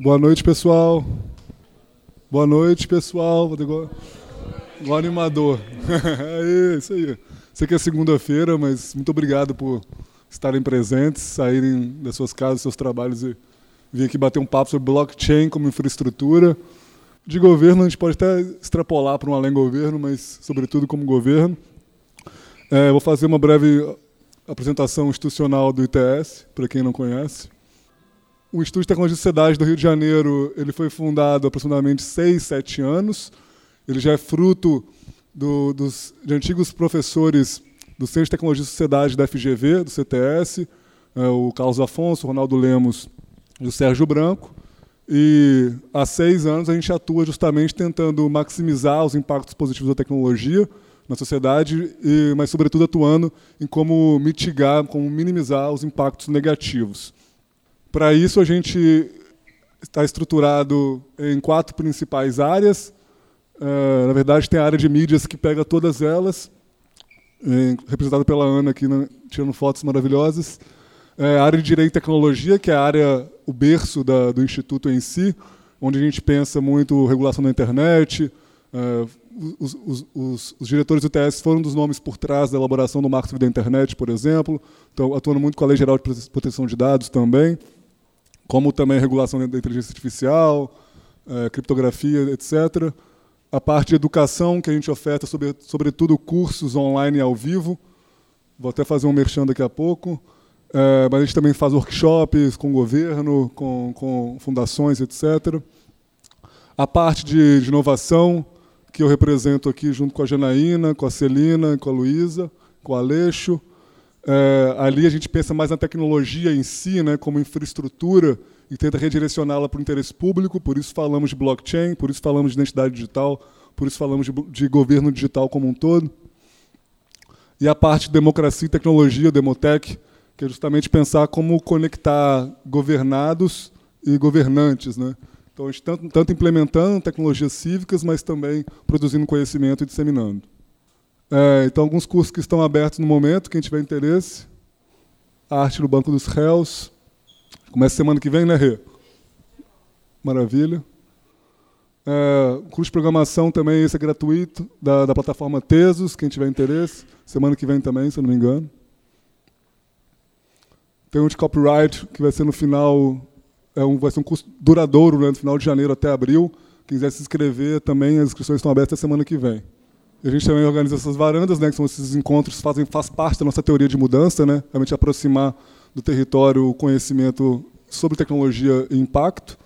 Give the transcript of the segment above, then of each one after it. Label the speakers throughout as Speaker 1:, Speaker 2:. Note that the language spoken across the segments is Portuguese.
Speaker 1: Boa noite, pessoal. Boa noite, pessoal. Igual, igual animador. É isso aí. Sei que é segunda-feira, mas muito obrigado por estarem presentes, saírem das suas casas, dos seus trabalhos e vir aqui bater um papo sobre blockchain como infraestrutura. De governo, a gente pode até extrapolar para um além governo, mas sobretudo como governo. É, vou fazer uma breve apresentação institucional do ITS, para quem não conhece. O Instituto de Tecnologia e Sociedade do Rio de Janeiro ele foi fundado há aproximadamente seis, sete anos. Ele já é fruto do, dos, de antigos professores do Centro de Tecnologia e Sociedade da FGV, do CTS, é, o Carlos Afonso, o Ronaldo Lemos e o Sérgio Branco. E há seis anos a gente atua justamente tentando maximizar os impactos positivos da tecnologia na sociedade, e, mas sobretudo atuando em como mitigar, como minimizar os impactos negativos. Para isso, a gente está estruturado em quatro principais áreas. Uh, na verdade, tem a área de mídias que pega todas elas, representada pela Ana aqui, né, tirando fotos maravilhosas. É, a área de Direito e Tecnologia, que é a área, o berço da, do Instituto em si, onde a gente pensa muito regulação da internet. Uh, os, os, os, os, diretores do TS foram dos nomes por trás da elaboração do Marco da Internet, por exemplo, então, atuando muito com a Lei Geral de Proteção de Dados também como também a regulação da inteligência artificial, é, criptografia, etc. A parte de educação, que a gente oferta, sobre, sobretudo cursos online ao vivo. Vou até fazer um merchan daqui a pouco. É, mas a gente também faz workshops com o governo, com, com fundações, etc. A parte de, de, inovação, que eu represento aqui junto com a Janaína, com a Celina, com a Luísa, com o Aleixo. É, ali a gente pensa mais na tecnologia em si, né, como infraestrutura, e tenta redirecioná-la para o interesse público, por isso falamos de blockchain, por isso falamos de identidade digital, por isso falamos de, de governo digital como um todo. E a parte de democracia e tecnologia, Demotech, que é justamente pensar como conectar governados e governantes. Né? Então, a gente tanto, tanto implementando tecnologias cívicas, mas também produzindo conhecimento e disseminando. É, então, alguns cursos que estão abertos no momento, quem tiver interesse. Arte no Banco dos Réus. Começa semana que vem, né, Rê? Maravilha. É, curso de programação também, esse é gratuito, da, da plataforma Tesos, quem tiver interesse. Semana que vem também, se eu não me engano. Tem um de copyright, que vai ser no final, é um, vai ser um curso duradouro, né, no final de janeiro até abril. Quem quiser se inscrever também, as inscrições estão abertas até semana que vem. A gente também organiza essas varandas, né, que são esses encontros que fazem faz parte da nossa teoria de mudança, né, realmente aproximar do território o conhecimento sobre tecnologia e impacto.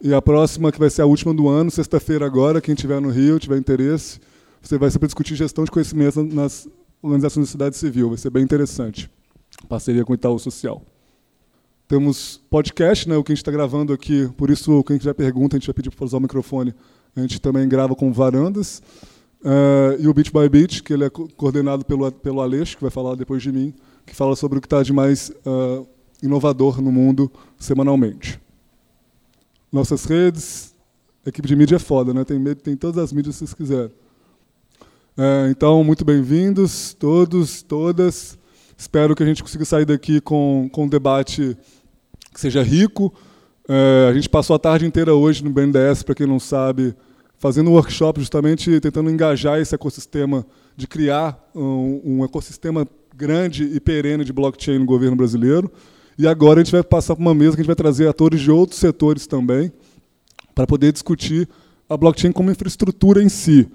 Speaker 1: E a próxima, que vai ser a última do ano, sexta-feira agora, quem estiver no Rio, tiver interesse, você vai ser para discutir gestão de conhecimento nas organizações da sociedade civil. Vai ser bem interessante. Parceria com o Itaú Social. Temos podcast, né, o que a gente está gravando aqui, por isso, quem tiver pergunta, a gente vai pedir para usar o microfone. A gente também grava com varandas. Uh, e o Beat by Beat, que ele é coordenado pelo, pelo Aleixo, que vai falar depois de mim, que fala sobre o que está de mais uh, inovador no mundo semanalmente. Nossas redes, equipe de mídia é foda, né? Tem, tem todas as mídias se vocês quiserem. Uh, então, muito bem-vindos, todos, todas. Espero que a gente consiga sair daqui com, com um debate que seja rico. a gente passou a tarde inteira hoje no BNDES, para quem não sabe, fazendo um workshop justamente tentando engajar esse ecossistema, de criar um, um, ecossistema grande e perene de blockchain no governo brasileiro. E agora a gente vai passar para uma mesa que a gente vai trazer atores de outros setores também, para poder discutir a blockchain como infraestrutura em si.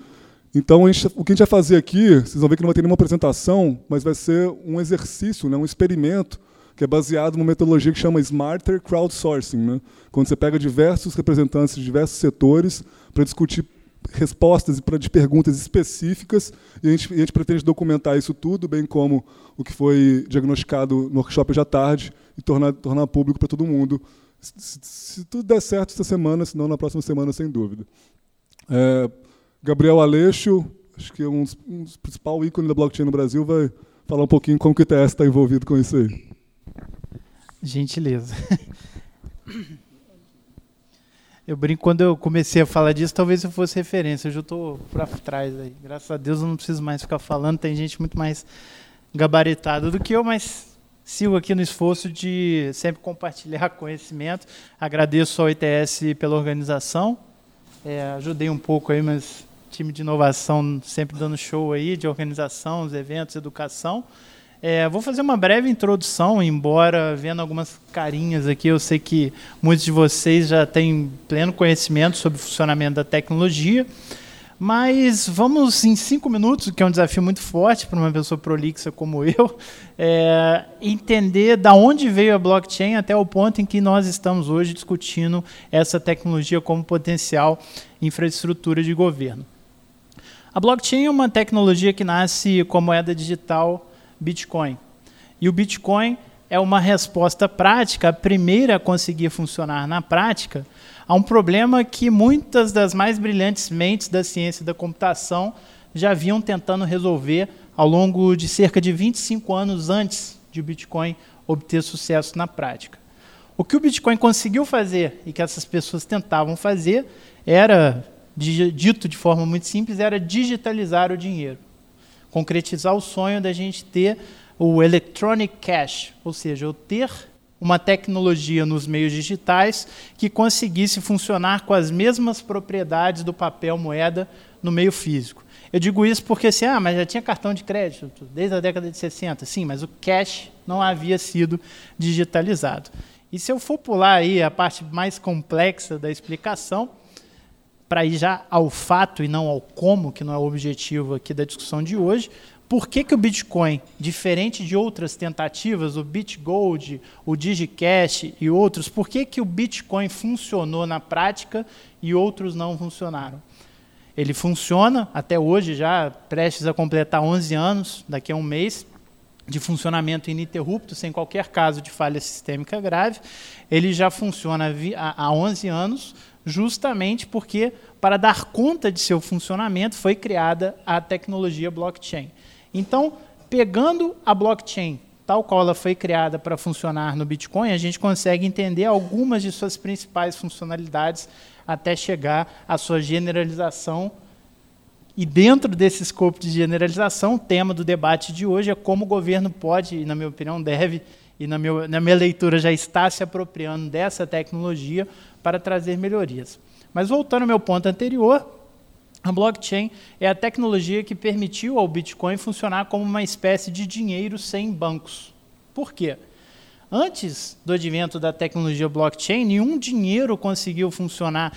Speaker 1: Então, gente, o que a gente vai fazer aqui, vocês vão ver que não vai ter nenhuma apresentação, mas vai ser um exercício, né, um experimento que é baseado numa metodologia que chama Smarter Crowdsourcing, né? quando você pega diversos representantes de diversos setores para discutir respostas de perguntas específicas e a, gente, a gente pretende documentar isso tudo, bem como o que foi diagnosticado no workshop hoje à tarde e tornar, tornar público para todo mundo. Se, se, tudo der certo essa semana, se não na próxima semana, sem dúvida. É, Gabriel Aleixo, acho que é um dos, um dos principais ícones da blockchain no Brasil, vai falar um pouquinho como que o ITS está envolvido com isso aí.
Speaker 2: Gentileza. Eu brinco quando eu comecei a falar disso, talvez eu fosse referência. Hoje eu estou para trás aí. Graças a Deus eu não preciso mais ficar falando. Tem gente muito mais gabaritada do que eu, mas sigo aqui no esforço de sempre compartilhar conhecimento. Agradeço ao ITS pela organização. É, ajudei um pouco aí, mas time de inovação sempre dando show aí de organização, os eventos, educação. É, vou fazer uma breve introdução, embora vendo algumas carinhas aqui, eu sei que muitos de vocês já têm pleno conhecimento sobre o funcionamento da tecnologia. Mas vamos em cinco minutos, que é um desafio muito forte para uma pessoa prolixa como eu, é, entender da onde veio a blockchain até o ponto em que nós estamos hoje discutindo essa tecnologia como potencial infraestrutura de governo. A blockchain é uma tecnologia que nasce com moeda digital Bitcoin. E o Bitcoin é uma resposta prática, a primeira a conseguir funcionar na prática, a um problema que muitas das mais brilhantes mentes da ciência da computação já vinham tentando resolver ao longo de cerca de 25 anos antes de o Bitcoin obter sucesso na prática. O que o Bitcoin conseguiu fazer e que essas pessoas tentavam fazer era, dito de forma muito simples, era digitalizar o dinheiro. Concretizar o sonho da gente ter o electronic cash, ou seja, eu ter uma tecnologia nos meios digitais que conseguisse funcionar com as mesmas propriedades do papel moeda no meio físico. Eu digo isso porque assim, ah, mas já tinha cartão de crédito desde a década de 60. Sim, mas o cash não havia sido digitalizado. E se eu for pular aí a parte mais complexa da explicação, para ir já ao fato e não ao como, que não é o objetivo aqui da discussão de hoje, por que, que o Bitcoin, diferente de outras tentativas, o BitGold, o DigiCash e outros, por que, que o Bitcoin funcionou na prática e outros não funcionaram? Ele funciona até hoje, já prestes a completar 11 anos, daqui a um mês, de funcionamento ininterrupto, sem qualquer caso de falha sistêmica grave. Ele já funciona há 11 anos, justamente porque, para dar conta de seu funcionamento, foi criada a tecnologia blockchain. Então, pegando a blockchain tal qual ela foi criada para funcionar no Bitcoin, a gente consegue entender algumas de suas principais funcionalidades até chegar à sua generalização. E dentro desse escopo de generalização, o tema do debate de hoje é como o governo pode, e na minha opinião deve, e na, meu, na minha leitura já está se apropriando dessa tecnologia para trazer melhorias. Mas voltando ao meu ponto anterior, a blockchain é a tecnologia que permitiu ao Bitcoin funcionar como uma espécie de dinheiro sem bancos. Por quê? Antes do advento da tecnologia blockchain, nenhum dinheiro conseguiu funcionar,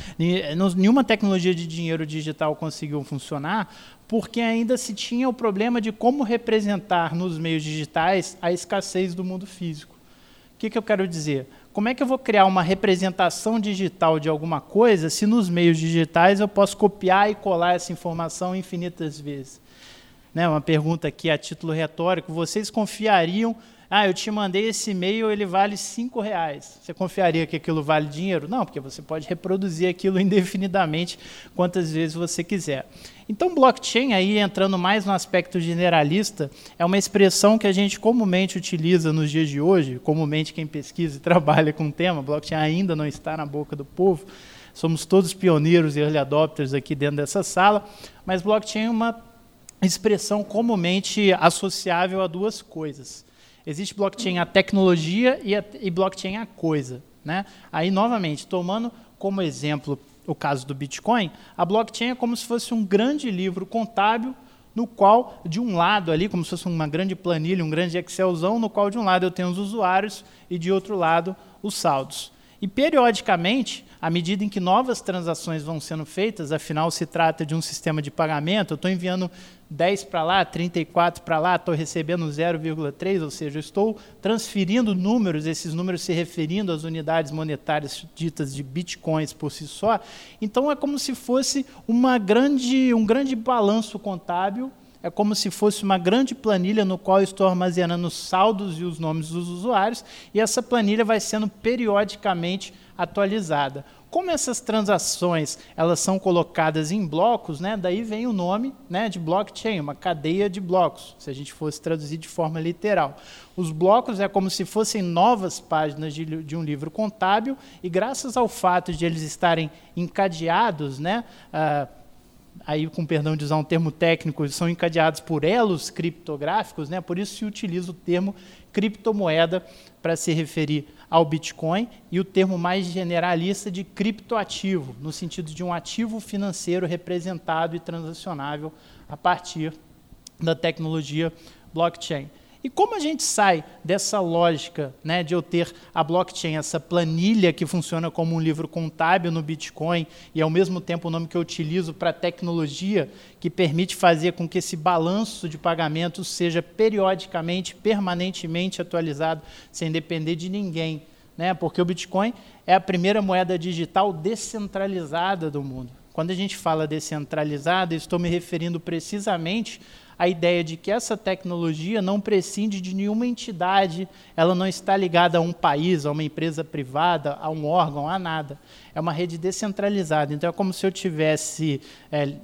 Speaker 2: nenhuma tecnologia de dinheiro digital conseguiu funcionar, porque ainda se tinha o problema de como representar nos meios digitais a escassez do mundo físico. O que, que eu quero dizer? Como é que eu vou criar uma representação digital de alguma coisa se nos meios digitais eu posso copiar e colar essa informação infinitas vezes? Né, uma pergunta aqui a título retórico: vocês confiariam? Ah, eu te mandei esse e-mail, ele vale cinco reais. Você confiaria que aquilo vale dinheiro? Não, porque você pode reproduzir aquilo indefinidamente quantas vezes você quiser. Então, blockchain, aí entrando mais no aspecto generalista, é uma expressão que a gente comumente utiliza nos dias de hoje, comumente quem pesquisa e trabalha com o tema, blockchain ainda não está na boca do povo, somos todos pioneiros e early adopters aqui dentro dessa sala, mas blockchain é uma expressão comumente associável a duas coisas. Existe blockchain a tecnologia e, a, e blockchain a coisa. Né? Aí, novamente, tomando como exemplo o caso do Bitcoin, a blockchain é como se fosse um grande livro contábil no qual, de um lado ali, como se fosse uma grande planilha, um grande Excelzão, no qual de um lado eu tenho os usuários e de outro lado os saldos. E periodicamente, à medida em que novas transações vão sendo feitas, afinal se trata de um sistema de pagamento, eu estou enviando 10 para lá, 34 para lá, estou recebendo 0,3, ou seja, estou transferindo números, esses números se referindo às unidades monetárias ditas de bitcoins por si só. Então é como se fosse uma grande, um grande balanço contábil, é como se fosse uma grande planilha no qual estou armazenando os saldos e os nomes dos usuários, e essa planilha vai sendo periodicamente atualizada. Como essas transações elas são colocadas em blocos, né, daí vem o nome né, de blockchain, uma cadeia de blocos, se a gente fosse traduzir de forma literal. Os blocos é como se fossem novas páginas de, de um livro contábil, e graças ao fato de eles estarem encadeados, né, uh, aí com perdão de usar um termo técnico, são encadeados por elos criptográficos, né? por isso se utiliza o termo criptomoeda para se referir ao Bitcoin e o termo mais generalista de criptoativo, no sentido de um ativo financeiro representado e transacionável a partir da tecnologia blockchain. E como a gente sai dessa lógica né, de eu ter a blockchain, essa planilha que funciona como um livro contábil no Bitcoin, e ao mesmo tempo o nome que eu utilizo para tecnologia, que permite fazer com que esse balanço de pagamentos seja periodicamente, permanentemente atualizado, sem depender de ninguém. Né? Porque o Bitcoin é a primeira moeda digital descentralizada do mundo. Quando a gente fala descentralizada, estou me referindo precisamente a ideia de que essa tecnologia não prescinde de nenhuma entidade, ela não está ligada a um país, a uma empresa privada, a um órgão, a nada. É uma rede descentralizada. Então é como se eu tivesse é,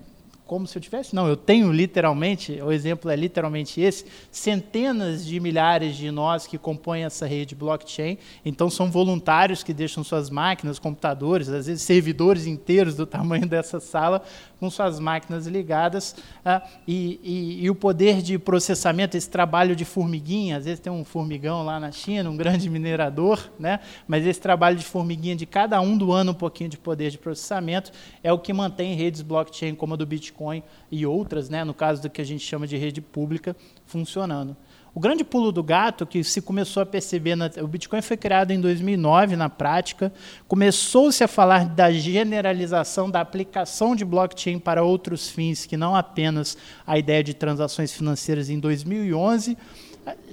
Speaker 2: como se eu tivesse, não, eu tenho literalmente, o exemplo é literalmente esse, centenas de milhares de nós que compõem essa rede blockchain, então são voluntários que deixam suas máquinas, computadores, às vezes servidores inteiros do tamanho dessa sala, com suas máquinas ligadas, ah, e, e, e, o poder de processamento, esse trabalho de formiguinha, às vezes tem um formigão lá na China, um grande minerador, né? mas esse trabalho de formiguinha de cada um doando um pouquinho de poder de processamento é o que mantém redes blockchain como a do Bitcoin e outras, né? no caso do que a gente chama de rede pública, funcionando. O grande pulo do gato que se começou a perceber, na, o Bitcoin foi criado em 2009 na prática, começou-se a falar da generalização da aplicação de blockchain para outros fins que não apenas a ideia de transações financeiras em 2011.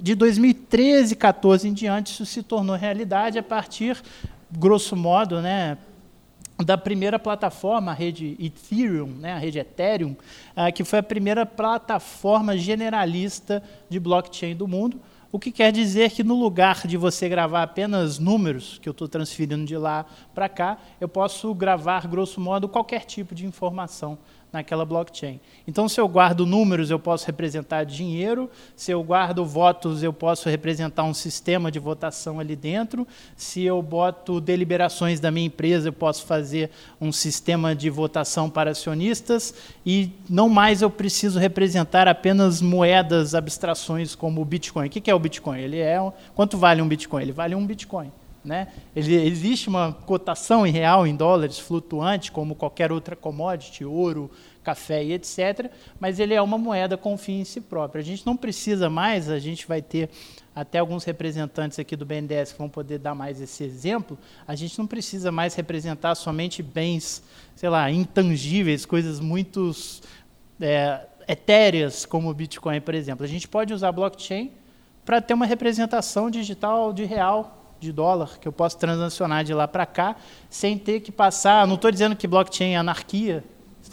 Speaker 2: De 2013, 14 em diante, isso se tornou realidade a partir, grosso modo, né, da primeira plataforma, a rede Ethereum, né, a rede Ethereum, uh, que foi a primeira plataforma generalista de blockchain do mundo, o que quer dizer que no lugar de você gravar apenas números, que eu estou transferindo de lá para cá, eu posso gravar, grosso modo, qualquer tipo de informação naquela blockchain. Então, se eu guardo números, eu posso representar dinheiro, se eu guardo votos, eu posso representar um sistema de votação ali dentro, se eu boto deliberações da minha empresa, eu posso fazer um sistema de votação para acionistas, e não mais eu preciso representar apenas moedas, abstrações como o Bitcoin. O que é o Bitcoin? Ele é quanto vale um Bitcoin? Ele vale um Bitcoin. Né? Ele, existe uma cotação em real, em dólares, flutuante, como qualquer outra commodity, ouro, café e etc., mas ele é uma moeda com fim em si próprio. A gente não precisa mais, a gente vai ter até alguns representantes aqui do BNDES que vão poder dar mais esse exemplo, a gente não precisa mais representar somente bens, sei lá, intangíveis, coisas muito é, etéreas, como o Bitcoin, por exemplo. A gente pode usar blockchain para ter uma representação digital de real de dólar que eu posso transacionar de lá para cá sem ter que passar. Não estou dizendo que blockchain é anarquia,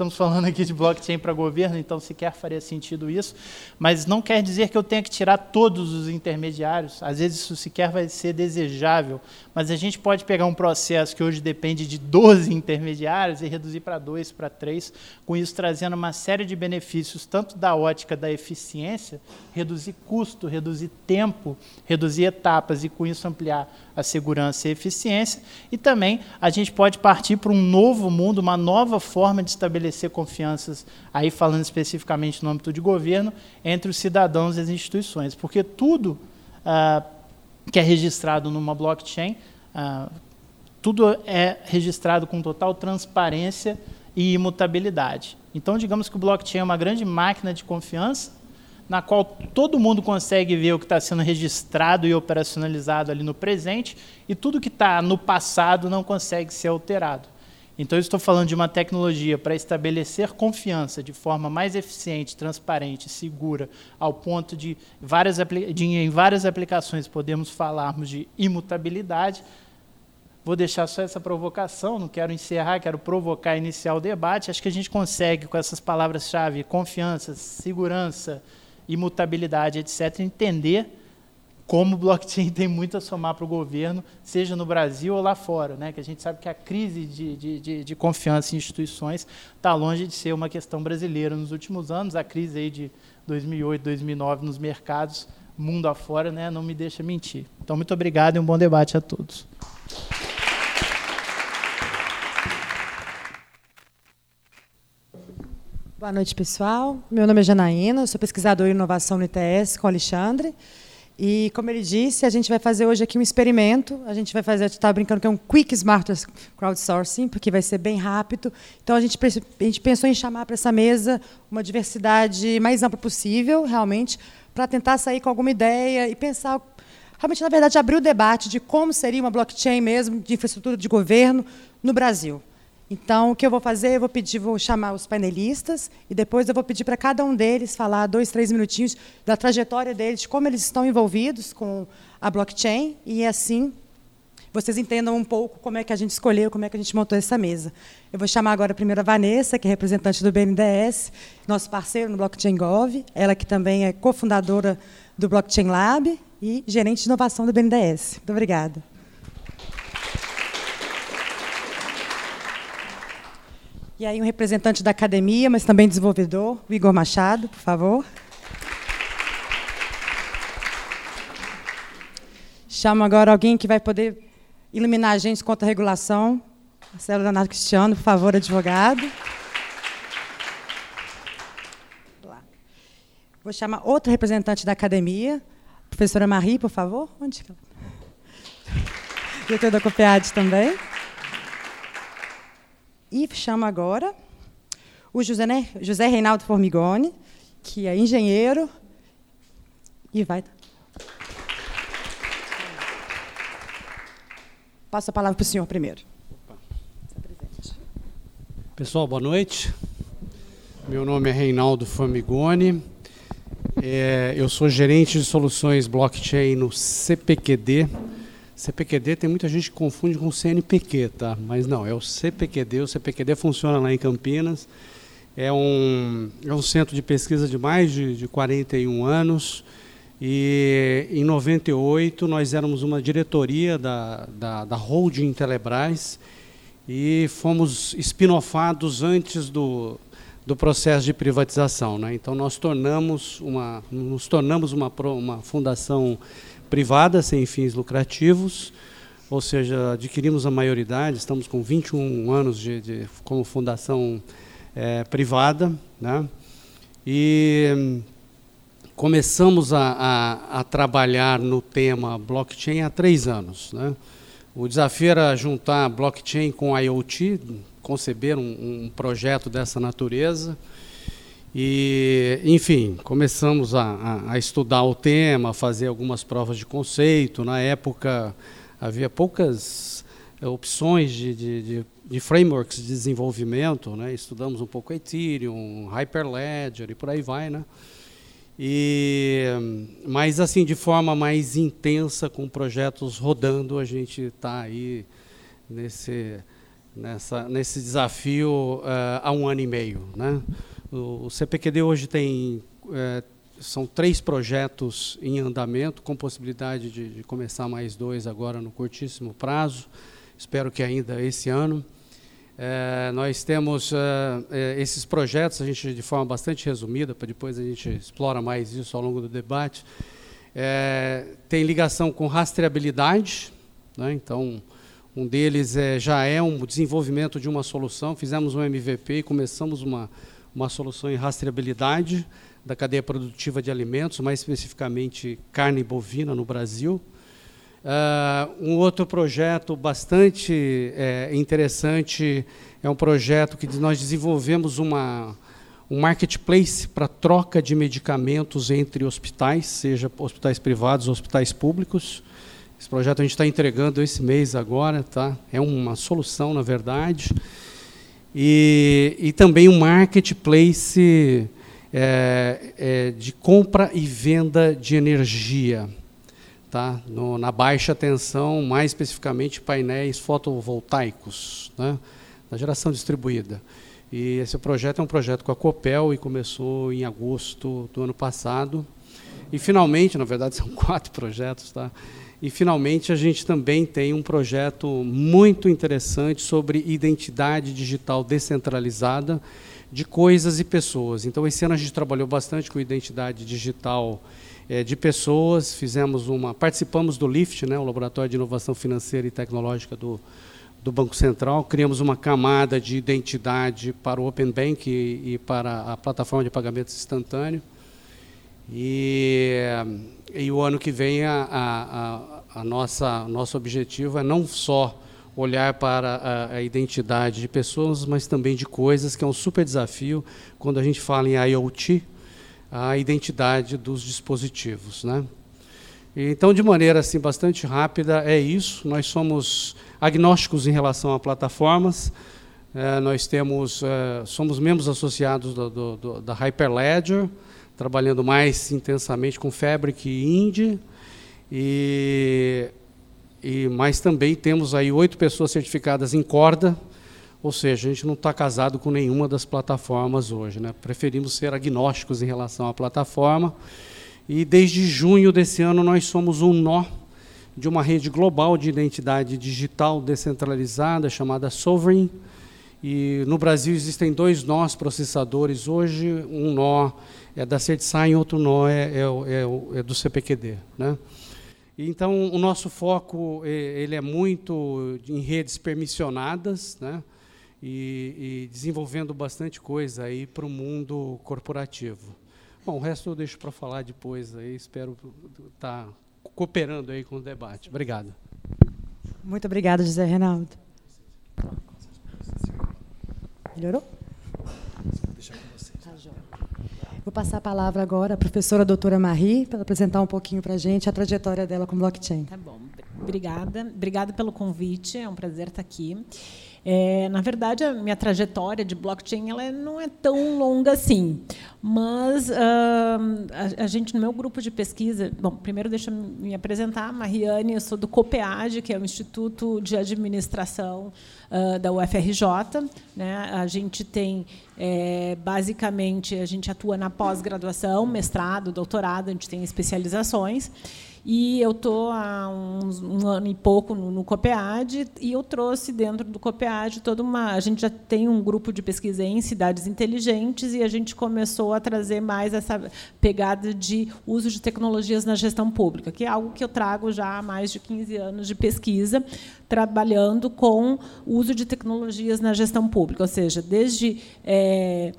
Speaker 2: estamos falando aqui de blockchain para governo, então sequer faria sentido isso, mas não quer dizer que eu tenha que tirar todos os intermediários, às vezes isso sequer vai ser desejável, mas a gente pode pegar um processo que hoje depende de 12 intermediários e reduzir para 2, para 3, com isso trazendo uma série de benefícios, tanto da ótica da eficiência, reduzir custo, reduzir tempo, reduzir etapas e com isso ampliar a segurança e a eficiência, e também a gente pode partir para um novo mundo, uma nova forma de estabelecer estabelecer confianças, aí falando especificamente no âmbito de governo, entre os cidadãos e as instituições. Porque tudo ah, que é registrado numa blockchain, ah, tudo é registrado com total transparência e imutabilidade. Então, digamos que o blockchain é uma grande máquina de confiança, na qual todo mundo consegue ver o que está sendo registrado e operacionalizado ali no presente, e tudo que está no passado não consegue ser alterado. Então, eu estou falando de uma tecnologia para estabelecer confiança de forma mais eficiente, transparente, segura, ao ponto de, várias, de em várias aplicações podemos falarmos de imutabilidade. Vou deixar só essa provocação, não quero encerrar, quero provocar, iniciar o debate. Acho que a gente consegue, com essas palavras-chave, confiança, segurança, imutabilidade, etc., entender como o blockchain tem muito a somar para o governo, seja no Brasil ou lá fora, né? que a gente sabe que a crise de, de, de, de confiança em instituições está longe de ser uma questão brasileira nos últimos anos, a crise aí de 2008, 2009 nos mercados, mundo afora, né? não me deixa mentir. Então, muito obrigado e um bom debate a todos.
Speaker 3: Boa noite, pessoal. Meu nome é Janaína, sou pesquisadora em inovação no ITS com Alexandre. E, como ele disse, a gente vai fazer hoje aqui um experimento. A gente vai fazer, está brincando que é um Quick Smart Crowdsourcing, porque vai ser bem rápido. Então, a gente, a gente pensou em chamar para essa mesa uma diversidade mais ampla possível, realmente, para tentar sair com alguma ideia e pensar, realmente, na verdade, abrir o debate de como seria uma blockchain mesmo de infraestrutura de governo no Brasil. Então, o que eu vou fazer? Eu vou pedir, vou chamar os painelistas e depois eu vou pedir para cada um deles falar dois, três minutinhos da trajetória deles, de como eles estão envolvidos com a blockchain e assim vocês entendam um pouco como é que a gente escolheu, como é que a gente montou essa mesa. Eu vou chamar agora primeiro a Vanessa, que é representante do BNDES, nosso parceiro no Blockchain Gov, ela que também é cofundadora do Blockchain Lab e gerente de inovação do BNDES. Muito obrigada. E aí um representante da academia, mas também desenvolvedor, o Igor Machado, por favor. Chamo agora alguém que vai poder iluminar a gente contra a regulação. Marcelo Leonardo Cristiano, por favor, advogado. Vou chamar outra representante da academia, professora Marie, por favor. Onde? Diretor da COPEAD também. E chamo agora o José, né, José Reinaldo Formigoni, que é engenheiro e vai. Passo a palavra para o senhor primeiro.
Speaker 4: Pessoal, boa noite. Meu nome é Reinaldo Formigoni. É, eu sou gerente de soluções blockchain no CPQD, CPQD tem muita gente que confunde com CNPq, tá? Mas não, é o CPQD. O CPQD funciona lá em Campinas. É um, é um centro de pesquisa de mais de, de 41 anos. E em 98 nós éramos uma diretoria da, da, da holding Telebrás e fomos spin-offados antes do, do processo de privatização. Né? Então nós tornamos uma, nos tornamos uma, uma fundação privada, sem fins lucrativos, ou seja, adquirimos a maioridade, estamos com 21 anos de, de como fundação é, privada, né? e começamos a, a, a, trabalhar no tema blockchain há três anos. Né? O desafio era juntar blockchain com IoT, conceber um, um projeto dessa natureza, e, enfim, começamos a, a, a, estudar o tema, fazer algumas provas de conceito. Na época, havia poucas eh, opções de, de, de, de frameworks de desenvolvimento. Né? Estudamos um pouco Ethereum, Hyperledger e por aí vai. Né? E, mas, assim, de forma mais intensa, com projetos rodando, a gente está aí nesse, nessa, nesse desafio uh, há um ano e meio. Né? O CPQD hoje tem é, são três projetos em andamento, com possibilidade de, de, começar mais dois agora no curtíssimo prazo. Espero que ainda esse ano. É, nós temos é, é esses projetos, a gente de forma bastante resumida, para depois a gente explora mais isso ao longo do debate. É, tem ligação com rastreabilidade, né? então um deles é, já é um desenvolvimento de uma solução. Fizemos um MVP e começamos uma uma solução em rastreabilidade da cadeia produtiva de alimentos, mais especificamente carne bovina no Brasil. Uh, um outro projeto bastante é, interessante é um projeto que nós desenvolvemos uma, um marketplace para troca de medicamentos entre hospitais, seja hospitais privados ou hospitais públicos. Esse projeto a gente está entregando esse mês agora, tá? É uma solução, na verdade e, e também um marketplace é, é, de compra e venda de energia, tá? No, na baixa tensão, mais especificamente painéis fotovoltaicos, né? na geração distribuída. E esse projeto é um projeto com a Copel e começou em agosto do ano passado. E finalmente, na verdade, são quatro projetos, tá? E, finalmente, a gente também tem um projeto muito interessante sobre identidade digital descentralizada de coisas e pessoas. Então, esse ano a gente trabalhou bastante com identidade digital é, de pessoas, fizemos uma, participamos do LIFT, né, o Laboratório de Inovação Financeira e Tecnológica do, do Banco Central, criamos uma camada de identidade para o Open Bank e, e para a plataforma de pagamentos instantâneo. E, e o ano que vem a, a, a nossa nosso objetivo é não só olhar para a, a, identidade de pessoas, mas também de coisas, que é um super desafio quando a gente fala em IoT, a identidade dos dispositivos, né? Então, de maneira assim bastante rápida, é isso. Nós somos agnósticos em relação a plataformas. É, nós temos, é, somos membros associados do, do, do, da Hyperledger, trabalhando mais intensamente com Fabric e Indy. E, e, mas também temos aí oito pessoas certificadas em corda, ou seja, a gente não está casado com nenhuma das plataformas hoje. Né? Preferimos ser agnósticos em relação à plataforma. E desde junho desse ano nós somos um nó de uma rede global de identidade digital descentralizada chamada Sovereign. E no Brasil existem dois nós processadores hoje, um nó é da CertSign, outro nó é, é, é, é do CPQD. Né? Então, o nosso foco ele é muito em redes permissionadas, né? e, e desenvolvendo bastante coisa aí para o mundo corporativo. Bom, o resto eu deixo para falar depois aí, espero estar tá cooperando aí com o debate. Obrigado.
Speaker 3: Muito obrigada, José Reinaldo. Melhorou? Tá, Vou passar a palavra agora à professora doutora Marie, para apresentar um pouquinho para a gente a trajetória dela com blockchain.
Speaker 5: Tá bom. Obrigada. Obrigada pelo convite. É um prazer estar aqui. É, na verdade, a minha trajetória de blockchain ela não é tão longa assim, mas uh, a, a, gente, no meu grupo de pesquisa, bom, primeiro deixa eu me apresentar, Mariane, eu sou do COPEAD, que é o Instituto de Administração uh, da UFRJ. Né? A gente tem, é, basicamente, a gente atua na pós-graduação, mestrado, doutorado, a gente tem especializações. E eu estou há uns, um ano e pouco no, no COPEAD e eu trouxe dentro do COPEAD toda uma. A gente já tem um grupo de pesquisa em cidades inteligentes e a gente começou a trazer mais essa pegada de uso de tecnologias na gestão pública, que é algo que eu trago já há mais de 15 anos de pesquisa, trabalhando com uso de tecnologias na gestão pública, ou seja, desde é,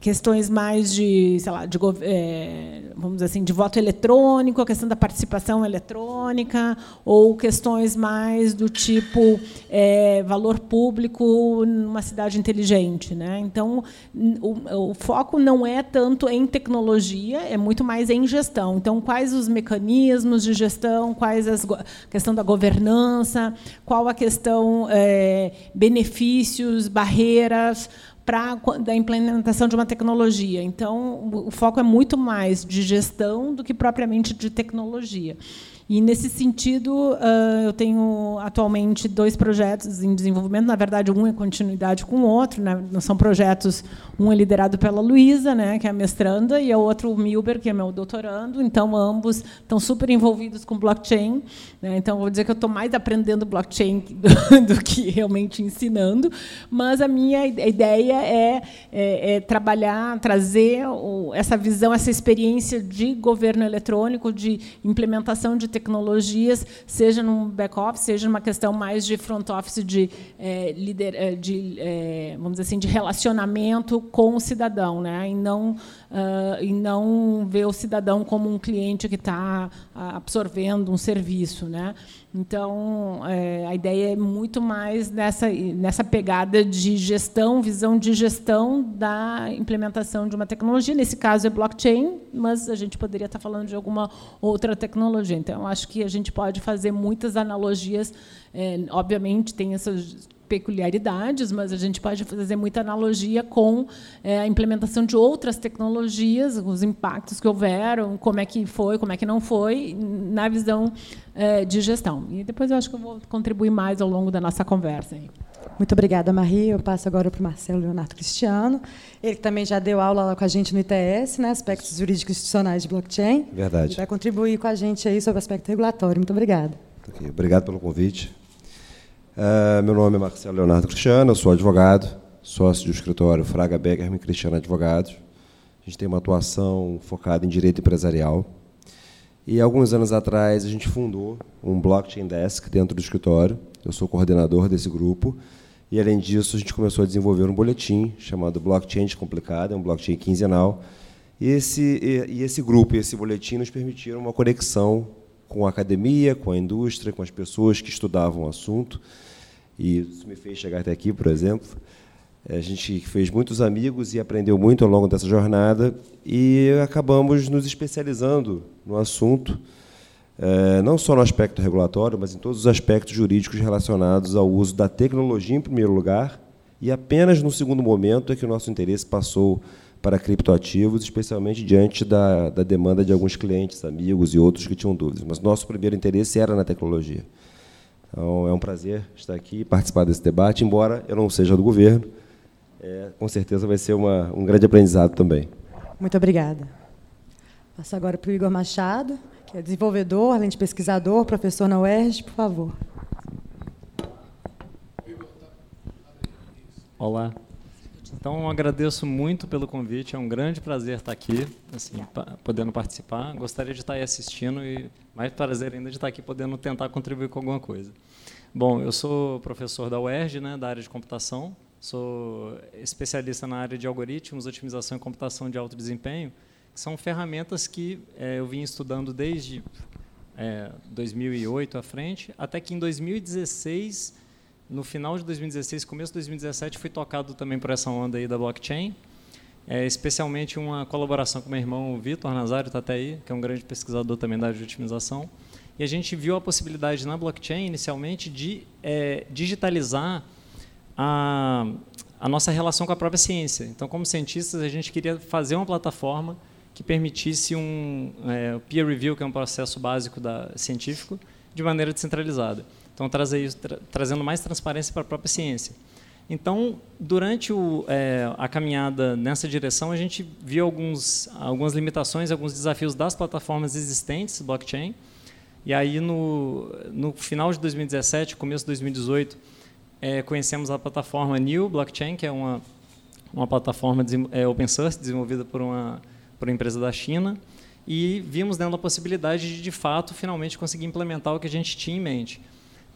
Speaker 5: questões mais de, sei lá, de, é, vamos dizer assim, de voto eletrônico, a questão da participação eletrônica, ou questões mais do tipo é, valor público numa cidade inteligente. Né? Então, o, o foco não é tanto em tecnologia, é muito mais em gestão. Então, quais os mecanismos de gestão, quais as a questão da governança, qual a questão é, benefícios, barreiras para a implementação de uma tecnologia. Então, o foco é muito mais de gestão do que propriamente de tecnologia. E, nesse sentido, eu tenho atualmente dois projetos em desenvolvimento. Na verdade, um é continuidade com o outro. Né? São projetos, um é liderado pela Luísa, né, que é a mestranda, e o outro, o Milber, que é meu doutorando. Então, ambos estão super envolvidos com blockchain. Né? Então, vou dizer que eu estou mais aprendendo blockchain do, do, que realmente ensinando. Mas a minha ideia é, é, é trabalhar, trazer essa visão, essa experiência de governo eletrônico, de implementação de tecnologia tecnologias, seja num back-office, seja numa questão mais de front-office, de, é, lider, é, de é, vamos dizer assim, de relacionamento com o cidadão, né? e, não, uh, e não ver o cidadão como um cliente que está absorvendo um serviço. Né? Então, é, a ideia é muito mais nessa, nessa pegada de gestão, visão de gestão da implementação de uma tecnologia. Nesse caso é blockchain, mas a gente poderia estar falando de alguma outra tecnologia. Então, acho que a gente pode fazer muitas analogias. É, obviamente, tem essas peculiaridades, mas a gente pode fazer muita analogia com é, a implementação de outras tecnologias, os impactos que houveram, como é que foi, como é que não foi, na visão é, de gestão. E depois eu acho que eu vou contribuir mais ao longo da nossa conversa. Aí.
Speaker 3: Muito obrigada, Marie. Eu passo agora para o Marcelo Leonardo Cristiano. Ele também já deu aula lá com a gente no ITS, né, aspectos jurídicos institucionais de blockchain.
Speaker 6: Verdade.
Speaker 3: E vai contribuir com a gente aí sobre o aspecto regulatório. Muito obrigada.
Speaker 6: Okay. Obrigado pelo convite. Uh, meu nome é Marcelo Leonardo Cristiano, eu sou advogado, sócio do escritório Fraga Beckerman Cristiano Advogados. A gente tem uma atuação focada em direito empresarial. E alguns anos atrás a gente fundou um blockchain desk dentro do escritório, eu sou coordenador desse grupo. E, além disso, a gente começou a desenvolver um boletim chamado Blockchain Complicado, é um blockchain quinzenal. E esse, e, e esse grupo e esse boletim nos permitiram uma conexão com a academia, com a indústria, com as pessoas que estudavam o assunto. E isso me fez chegar até aqui, por exemplo. A gente fez muitos amigos e aprendeu muito ao longo dessa jornada e acabamos nos especializando no assunto é, não só no aspecto regulatório, mas em todos os aspectos jurídicos relacionados ao uso da tecnologia, em primeiro lugar, e apenas no segundo momento é que o nosso interesse passou para criptoativos, especialmente diante da, da demanda de alguns clientes, amigos e outros que tinham dúvidas. Mas nosso primeiro interesse era na tecnologia. Então, é um prazer estar aqui e participar desse debate, embora eu não seja do governo. É, com certeza vai ser uma, um grande aprendizado também.
Speaker 3: Muito obrigada. Passo agora para o Igor Machado que é desenvolvedor, além de pesquisador, professor na UERJ, por favor.
Speaker 7: Olá. Então, agradeço muito pelo convite, é um grande prazer estar aqui, assim, podendo participar. Gostaria de estar aí assistindo e mais prazer ainda de estar aqui podendo tentar contribuir com alguma coisa. Bom, eu sou professor da UERJ, né, da área de computação, sou especialista na área de algoritmos, otimização e computação de alto desempenho, são ferramentas que é, eu vim estudando desde é, 2008 à frente, até que em 2016, no final de 2016, começo de 2017, fui tocado também por essa onda aí da blockchain, é, especialmente uma colaboração com meu irmão Vitor Nazário está até aí, que é um grande pesquisador também da área de otimização, e a gente viu a possibilidade na blockchain, inicialmente, de é, digitalizar a, a nossa relação com a própria ciência. Então, como cientistas, a gente queria fazer uma plataforma que permitisse um é, peer review, que é um processo básico da, científico, de maneira descentralizada. Então, trazer, tra, trazendo mais transparência para a própria ciência. Então, durante o, é, a caminhada nessa direção, a gente viu alguns, algumas limitações, alguns desafios das plataformas existentes, blockchain. E aí, no, no final de 2017, começo de 2018, é, conhecemos a plataforma New Blockchain, que é uma, uma plataforma de, é, open source desenvolvida por uma para uma empresa da China e vimos dentro a possibilidade de, de fato, finalmente conseguir implementar o que a gente tinha em mente.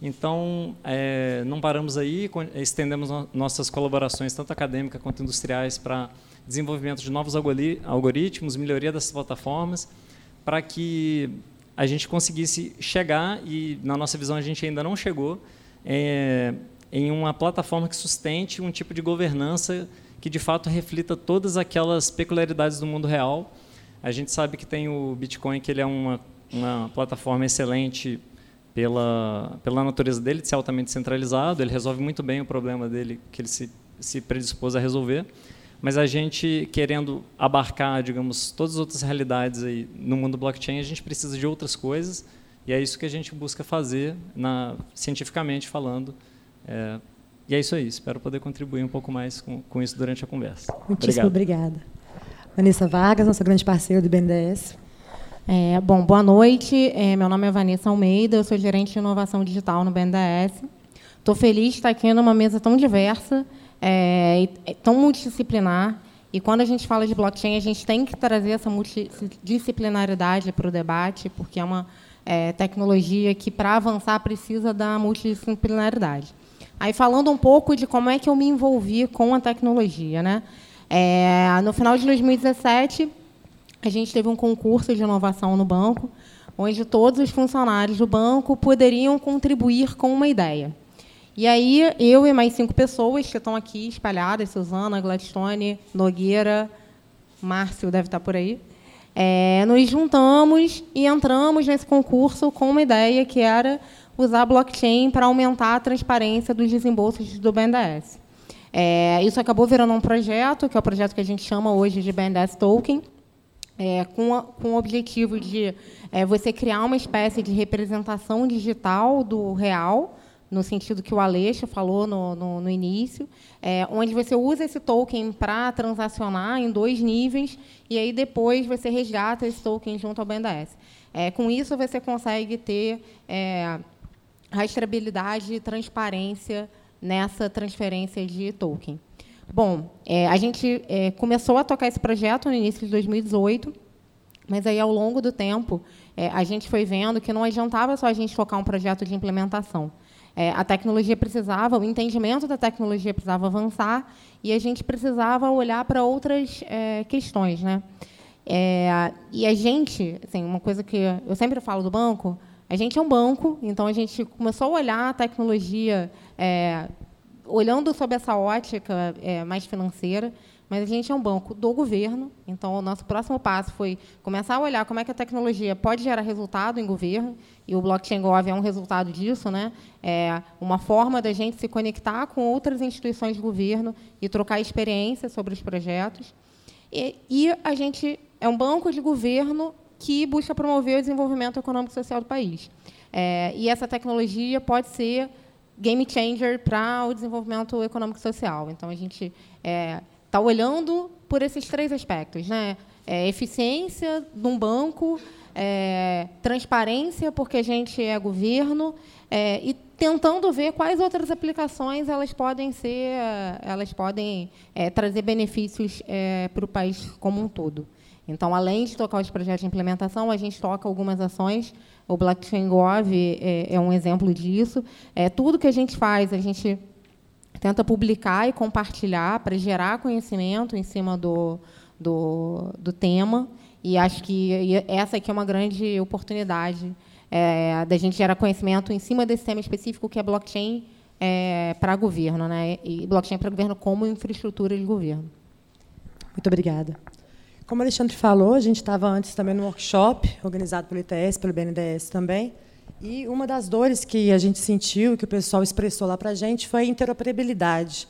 Speaker 7: Então, é, não paramos aí, estendemos nossas colaborações, tanto acadêmicas quanto industriais, para desenvolvimento de novos algoritmos, melhoria dessas plataformas, para que a gente conseguisse chegar, e na nossa visão a gente ainda não chegou, é, em uma plataforma que sustente um tipo de governança que de fato reflita todas aquelas peculiaridades do mundo real. A gente sabe que tem o Bitcoin, que ele é uma, uma plataforma excelente pela, pela natureza dele, de ser altamente centralizado, ele resolve muito bem o problema dele que ele se, se predispôs a resolver. Mas a gente, querendo abarcar, digamos, todas as outras realidades aí no mundo blockchain, a gente precisa de outras coisas, e é isso que a gente busca fazer, na, cientificamente falando, é, e é isso aí. Espero poder contribuir um pouco mais com, com isso durante a conversa.
Speaker 3: Muitíssimo obrigada. Vanessa Vargas, nossa grande parceira do BNDES.
Speaker 8: É, bom, boa noite. É, meu nome é Vanessa Almeida, eu sou gerente de inovação digital no BNDES. Estou feliz de estar aqui numa mesa tão diversa, é, tão multidisciplinar. E quando a gente fala de blockchain, a gente tem que trazer essa multidisciplinaridade para o debate, porque é uma é, tecnologia que, para avançar, precisa da multidisciplinaridade. Aí falando um pouco de como é que eu me envolvi com a tecnologia, né? É, no final de 2017, a gente teve um concurso de inovação no banco, onde todos os funcionários do banco poderiam contribuir com uma ideia. E aí, eu e mais cinco pessoas que estão aqui espalhadas, Suzana, Gladstone, Nogueira, Márcio deve estar por aí, é, nos juntamos e entramos nesse concurso com uma ideia que era usar blockchain para aumentar a transparência dos desembolsos do BNDES. É, isso acabou virando um projeto, que é o projeto que a gente chama hoje de BNDES Token, é, com, a, com o objetivo de é, você criar uma espécie de representação digital do real, no sentido que o Aleixo falou no, no, no início, é, onde você usa esse token para transacionar em dois níveis, e aí depois você resgata esse token junto ao BNDES. É, com isso, você consegue ter é, rastreabilidade e transparência nessa transferência de token. Bom, é, a gente é, começou a tocar esse projeto no início de 2018, mas aí, ao longo do tempo, é, a gente foi vendo que não adiantava só a gente tocar um projeto de implementação. É, a tecnologia precisava, o entendimento da tecnologia precisava avançar e a gente precisava olhar para outras é, questões, né? É, e a gente, assim, uma coisa que eu sempre falo do banco, a gente é um banco, então a gente começou a olhar a tecnologia é, olhando sob essa ótica é, mais financeira, mas a gente é um banco do governo, então o nosso próximo passo foi começar a olhar como é que a tecnologia pode gerar resultado em governo, e o blockchain Gov é um resultado disso, né? É uma forma da gente se conectar com outras instituições de governo e trocar experiências sobre os projetos. E, e a gente é um banco de governo que busca promover o desenvolvimento econômico e social do país. É, e essa tecnologia pode ser game changer para o desenvolvimento econômico e social. Então, a gente está é, tá olhando por esses três aspectos. Né? É, eficiência de um banco, é, transparência, porque a gente é governo, é, e tentando ver quais outras aplicações elas podem ser, elas podem é, trazer benefícios é, para o país como um todo. Então, além de tocar os projetos de implementação, a gente toca algumas ações. O Blockchain Gov é, é um exemplo disso. É, tudo que a gente faz, a gente tenta publicar e compartilhar para gerar conhecimento em cima do, do, do tema. E acho que essa aqui é uma grande oportunidade é, da gente gerar conhecimento em cima desse tema específico, que é blockchain é, para governo, né? e blockchain para governo como infraestrutura de governo.
Speaker 3: Muito obrigada. Como o Alexandre falou, a gente estava antes também no workshop, organizado pelo ITS, pelo BNDES também, e uma das dores que a gente sentiu, que o pessoal expressou lá para a gente, foi a interoperabilidade.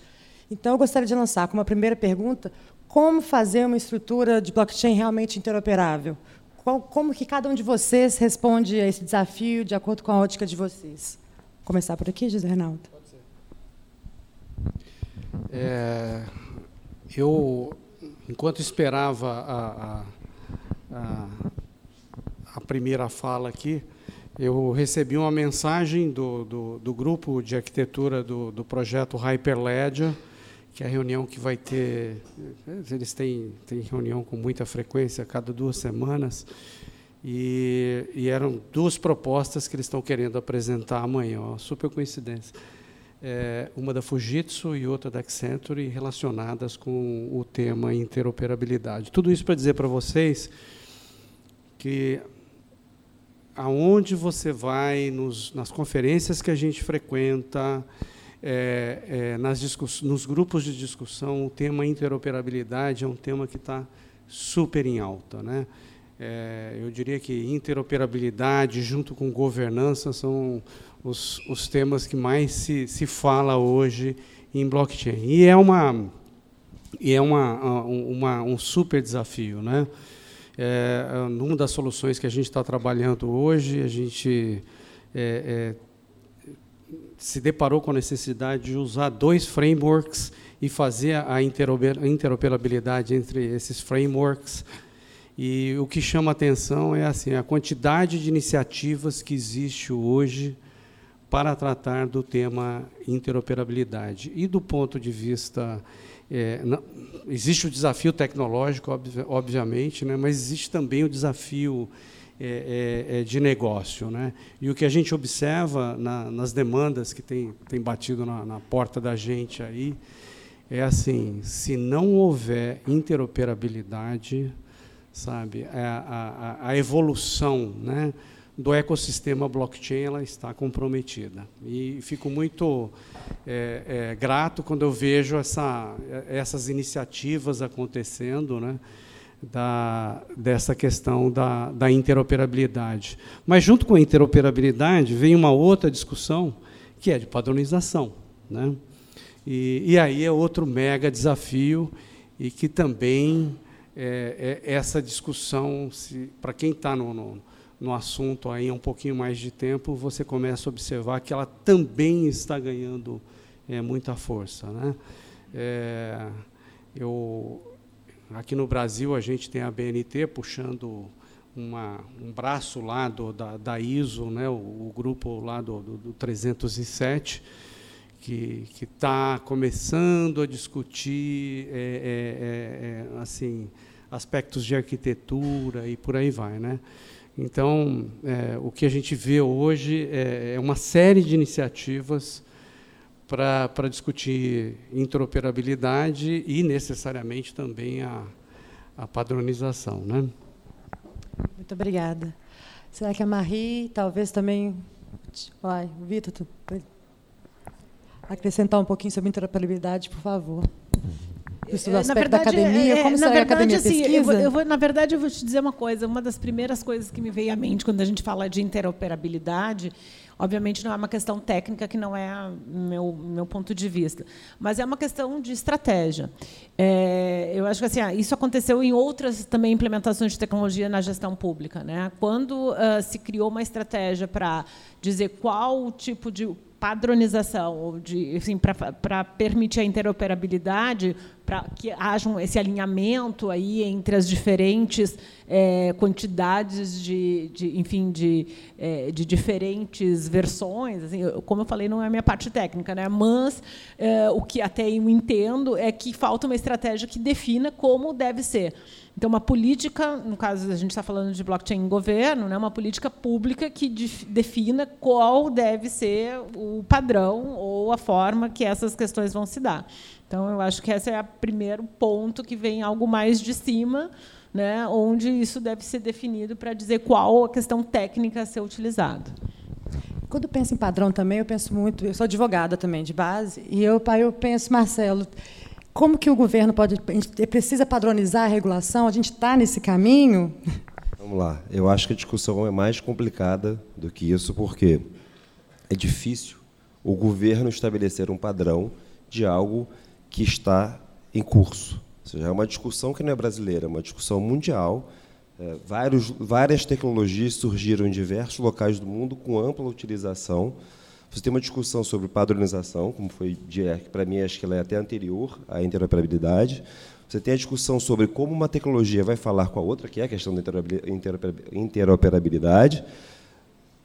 Speaker 3: Então, eu gostaria de lançar como a primeira pergunta, como fazer uma estrutura de blockchain realmente interoperável? como que cada um de vocês responde a esse desafio de acordo com a ótica de vocês? Vou começar por aqui, José Reinaldo. Pode ser.
Speaker 4: É, eu enquanto esperava a, a, a, primeira fala aqui, eu recebi uma mensagem do, do, do grupo de arquitetura do, do projeto Hyperledger, que é a reunião que vai ter, eles têm, têm reunião com muita frequência, cada duas semanas, e, e eram duas propostas que eles estão querendo apresentar amanhã, ó, super coincidência é, uma da Fujitsu e outra da Accenture, relacionadas com o tema interoperabilidade. Tudo isso para dizer para vocês que aonde você vai, nos, nas conferências que a gente frequenta, é, é, nas nos grupos de discussão, o tema interoperabilidade é um tema que está super em alta. Né? É, eu diria que interoperabilidade junto com governança são os, os temas que mais se, se fala hoje em blockchain. E é uma e é uma, uma um super desafio, né? É, uma das soluções que a gente está trabalhando hoje, a gente é, é, se deparou com a necessidade de usar dois frameworks e fazer a interoperabilidade entre esses frameworks. E o que chama atenção é assim a quantidade de iniciativas que existe hoje para tratar do tema interoperabilidade. E do ponto de vista. É, não, existe o desafio tecnológico, obviamente, né, mas existe também o desafio é, é, é, de negócio. Né? E o que a gente observa na, nas demandas que tem, tem batido na, na porta da gente aí é assim: se não houver interoperabilidade, sabe, a, a, a evolução, né? do ecossistema blockchain ela está comprometida. E fico muito é, é, grato quando eu vejo essa, essas iniciativas acontecendo, né, da, dessa questão da, da interoperabilidade. Mas, junto com a interoperabilidade, vem uma outra discussão, que é de padronização. Né? E, e aí é outro mega desafio, e que também é, é essa discussão, para quem está no, no no assunto aí um pouquinho mais de tempo, você começa a observar que ela também está ganhando é, muita força. Né? É, eu, aqui no Brasil, a gente tem a BNT puxando uma, um braço lá do, da, da ISO, né, o, o grupo lá do, do, do 307, que está começando a discutir é, é, é, é, assim aspectos de arquitetura e por aí vai. Né? Então, é, o que a gente vê hoje é, é uma série de iniciativas para discutir interoperabilidade e, necessariamente, também a, a padronização. Né?
Speaker 3: Muito obrigada. Será que a Marie, talvez também. Vai, Vitor, tu acrescentar um pouquinho sobre interoperabilidade, por favor.
Speaker 5: Isso do é, aspecto verdade, da academia, é, como será verdade, a academia assim, pesquisa? Eu vou, eu vou, na verdade, eu vou te dizer uma coisa. Uma das primeiras coisas que me veio à mente quando a gente fala de interoperabilidade Obviamente não é uma questão técnica que não é meu meu ponto de vista, mas é uma questão de estratégia. É, eu acho que assim, ah, isso aconteceu em outras também implementações de tecnologia na gestão pública, né? Quando uh, se criou uma estratégia para dizer qual tipo de padronização, ou de, assim, para permitir a interoperabilidade, para que haja esse alinhamento aí entre as diferentes é, quantidades de, de, enfim, de, é, de diferentes versões. Assim, como eu falei, não é a minha parte técnica, né? mas é, o que até eu entendo é que falta uma estratégia que defina como deve ser. Então, uma política, no caso, a gente está falando de blockchain em governo, né, uma política pública que defina qual deve ser o padrão ou a forma que essas questões vão se dar. Então, eu acho que esse é o primeiro ponto que vem algo mais de cima, né, onde isso deve ser definido para dizer qual a questão técnica a ser utilizada.
Speaker 3: Quando eu penso em padrão também, eu penso muito. Eu sou advogada também de base, e eu, eu penso, Marcelo, como que o governo pode. precisa padronizar a regulação? A gente está nesse caminho?
Speaker 6: Vamos lá. Eu acho que a discussão é mais complicada do que isso, porque é difícil o governo estabelecer um padrão de algo que está em curso. Ou seja, é uma discussão que não é brasileira, é uma discussão mundial. É, vários, várias tecnologias surgiram em diversos locais do mundo com ampla utilização. Você tem uma discussão sobre padronização, como foi para mim acho que ela é até anterior à interoperabilidade. Você tem a discussão sobre como uma tecnologia vai falar com a outra, que é a questão da interoperabilidade,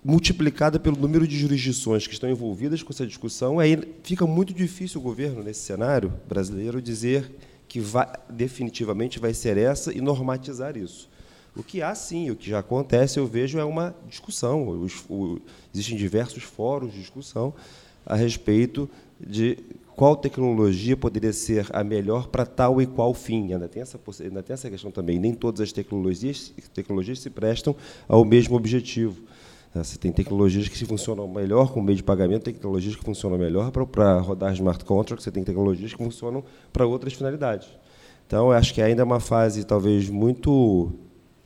Speaker 6: multiplicada pelo número de jurisdições que estão envolvidas com essa discussão, aí fica muito difícil o governo, nesse cenário brasileiro, dizer que vai, definitivamente vai ser essa e normatizar isso. O que há, sim, o que já acontece, eu vejo, é uma discussão. O, existem diversos fóruns de discussão a respeito de qual tecnologia poderia ser a melhor para tal e qual fim. Ainda tem essa, ainda tem essa questão também. Nem todas as tecnologias, tecnologias se prestam ao mesmo objetivo. Você tem tecnologias que funcionam melhor com meio de pagamento, tecnologias que funcionam melhor para, rodar smart contracts, você tem tecnologias que funcionam para outras finalidades. Então, acho que ainda é uma fase talvez muito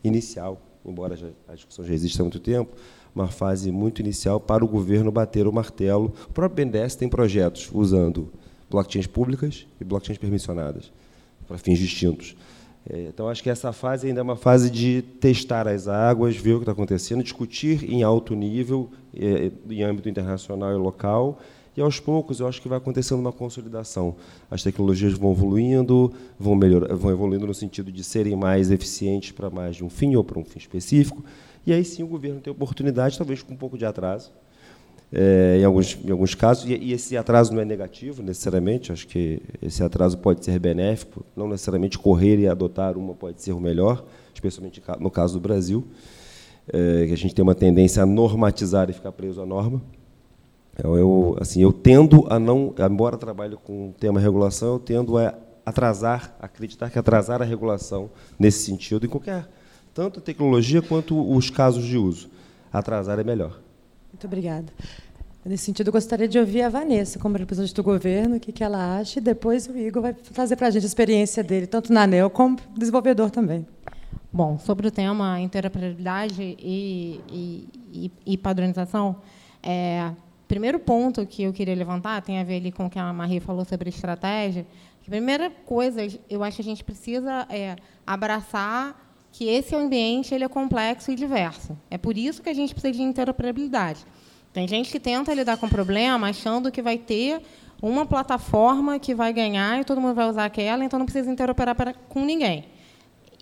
Speaker 6: inicial, embora a discussão já exista há muito tempo, uma fase muito inicial para o governo bater o martelo. O próprio BNDES tem projetos usando blockchains públicas e blockchains permissionadas para fins distintos. É, então, acho que essa fase ainda é uma fase de testar as águas, ver o que está acontecendo, discutir em alto nível, é, em âmbito internacional e local, e aos poucos eu acho que vai acontecendo uma consolidação. As tecnologias vão evoluindo, vão, melhor, vão evoluindo no sentido de serem mais eficientes para mais de um fim ou para um fim específico. E aí sim o governo tem oportunidade, talvez com um pouco de atraso, é, em, alguns, em alguns casos, e, e, esse atraso não é negativo necessariamente, acho que esse atraso pode ser benéfico, não necessariamente correr e adotar uma pode ser o melhor, especialmente no caso do Brasil, é, que a gente tem uma tendência a normatizar e ficar preso à norma. Eu, eu, assim, eu tendo a não, embora trabalhe com o tema regulação, eu tendo a atrasar, acreditar que atrasar a regulação nesse sentido, em qualquer, tanto a tecnologia quanto os casos de uso. Atrasar é melhor.
Speaker 3: Muito obrigada. Nesse sentido, eu gostaria de ouvir a Vanessa, como representante do governo, o que, ela acha, e depois o Igor vai trazer para a gente a experiência dele, tanto na ANEL como desenvolvedor também.
Speaker 8: Bom, sobre o tema interoperabilidade e, e, e, e padronização, é, primeiro ponto que eu queria levantar tem a ver ali com o que a Marie falou sobre estratégia. A primeira coisa, eu acho que a gente precisa é, abraçar que esse ambiente ele é complexo e diverso. É por isso que a gente precisa de interoperabilidade. Tem gente que tenta lidar com o problema achando que vai ter uma plataforma que vai ganhar e todo mundo vai usar aquela, então não precisa interoperar com ninguém.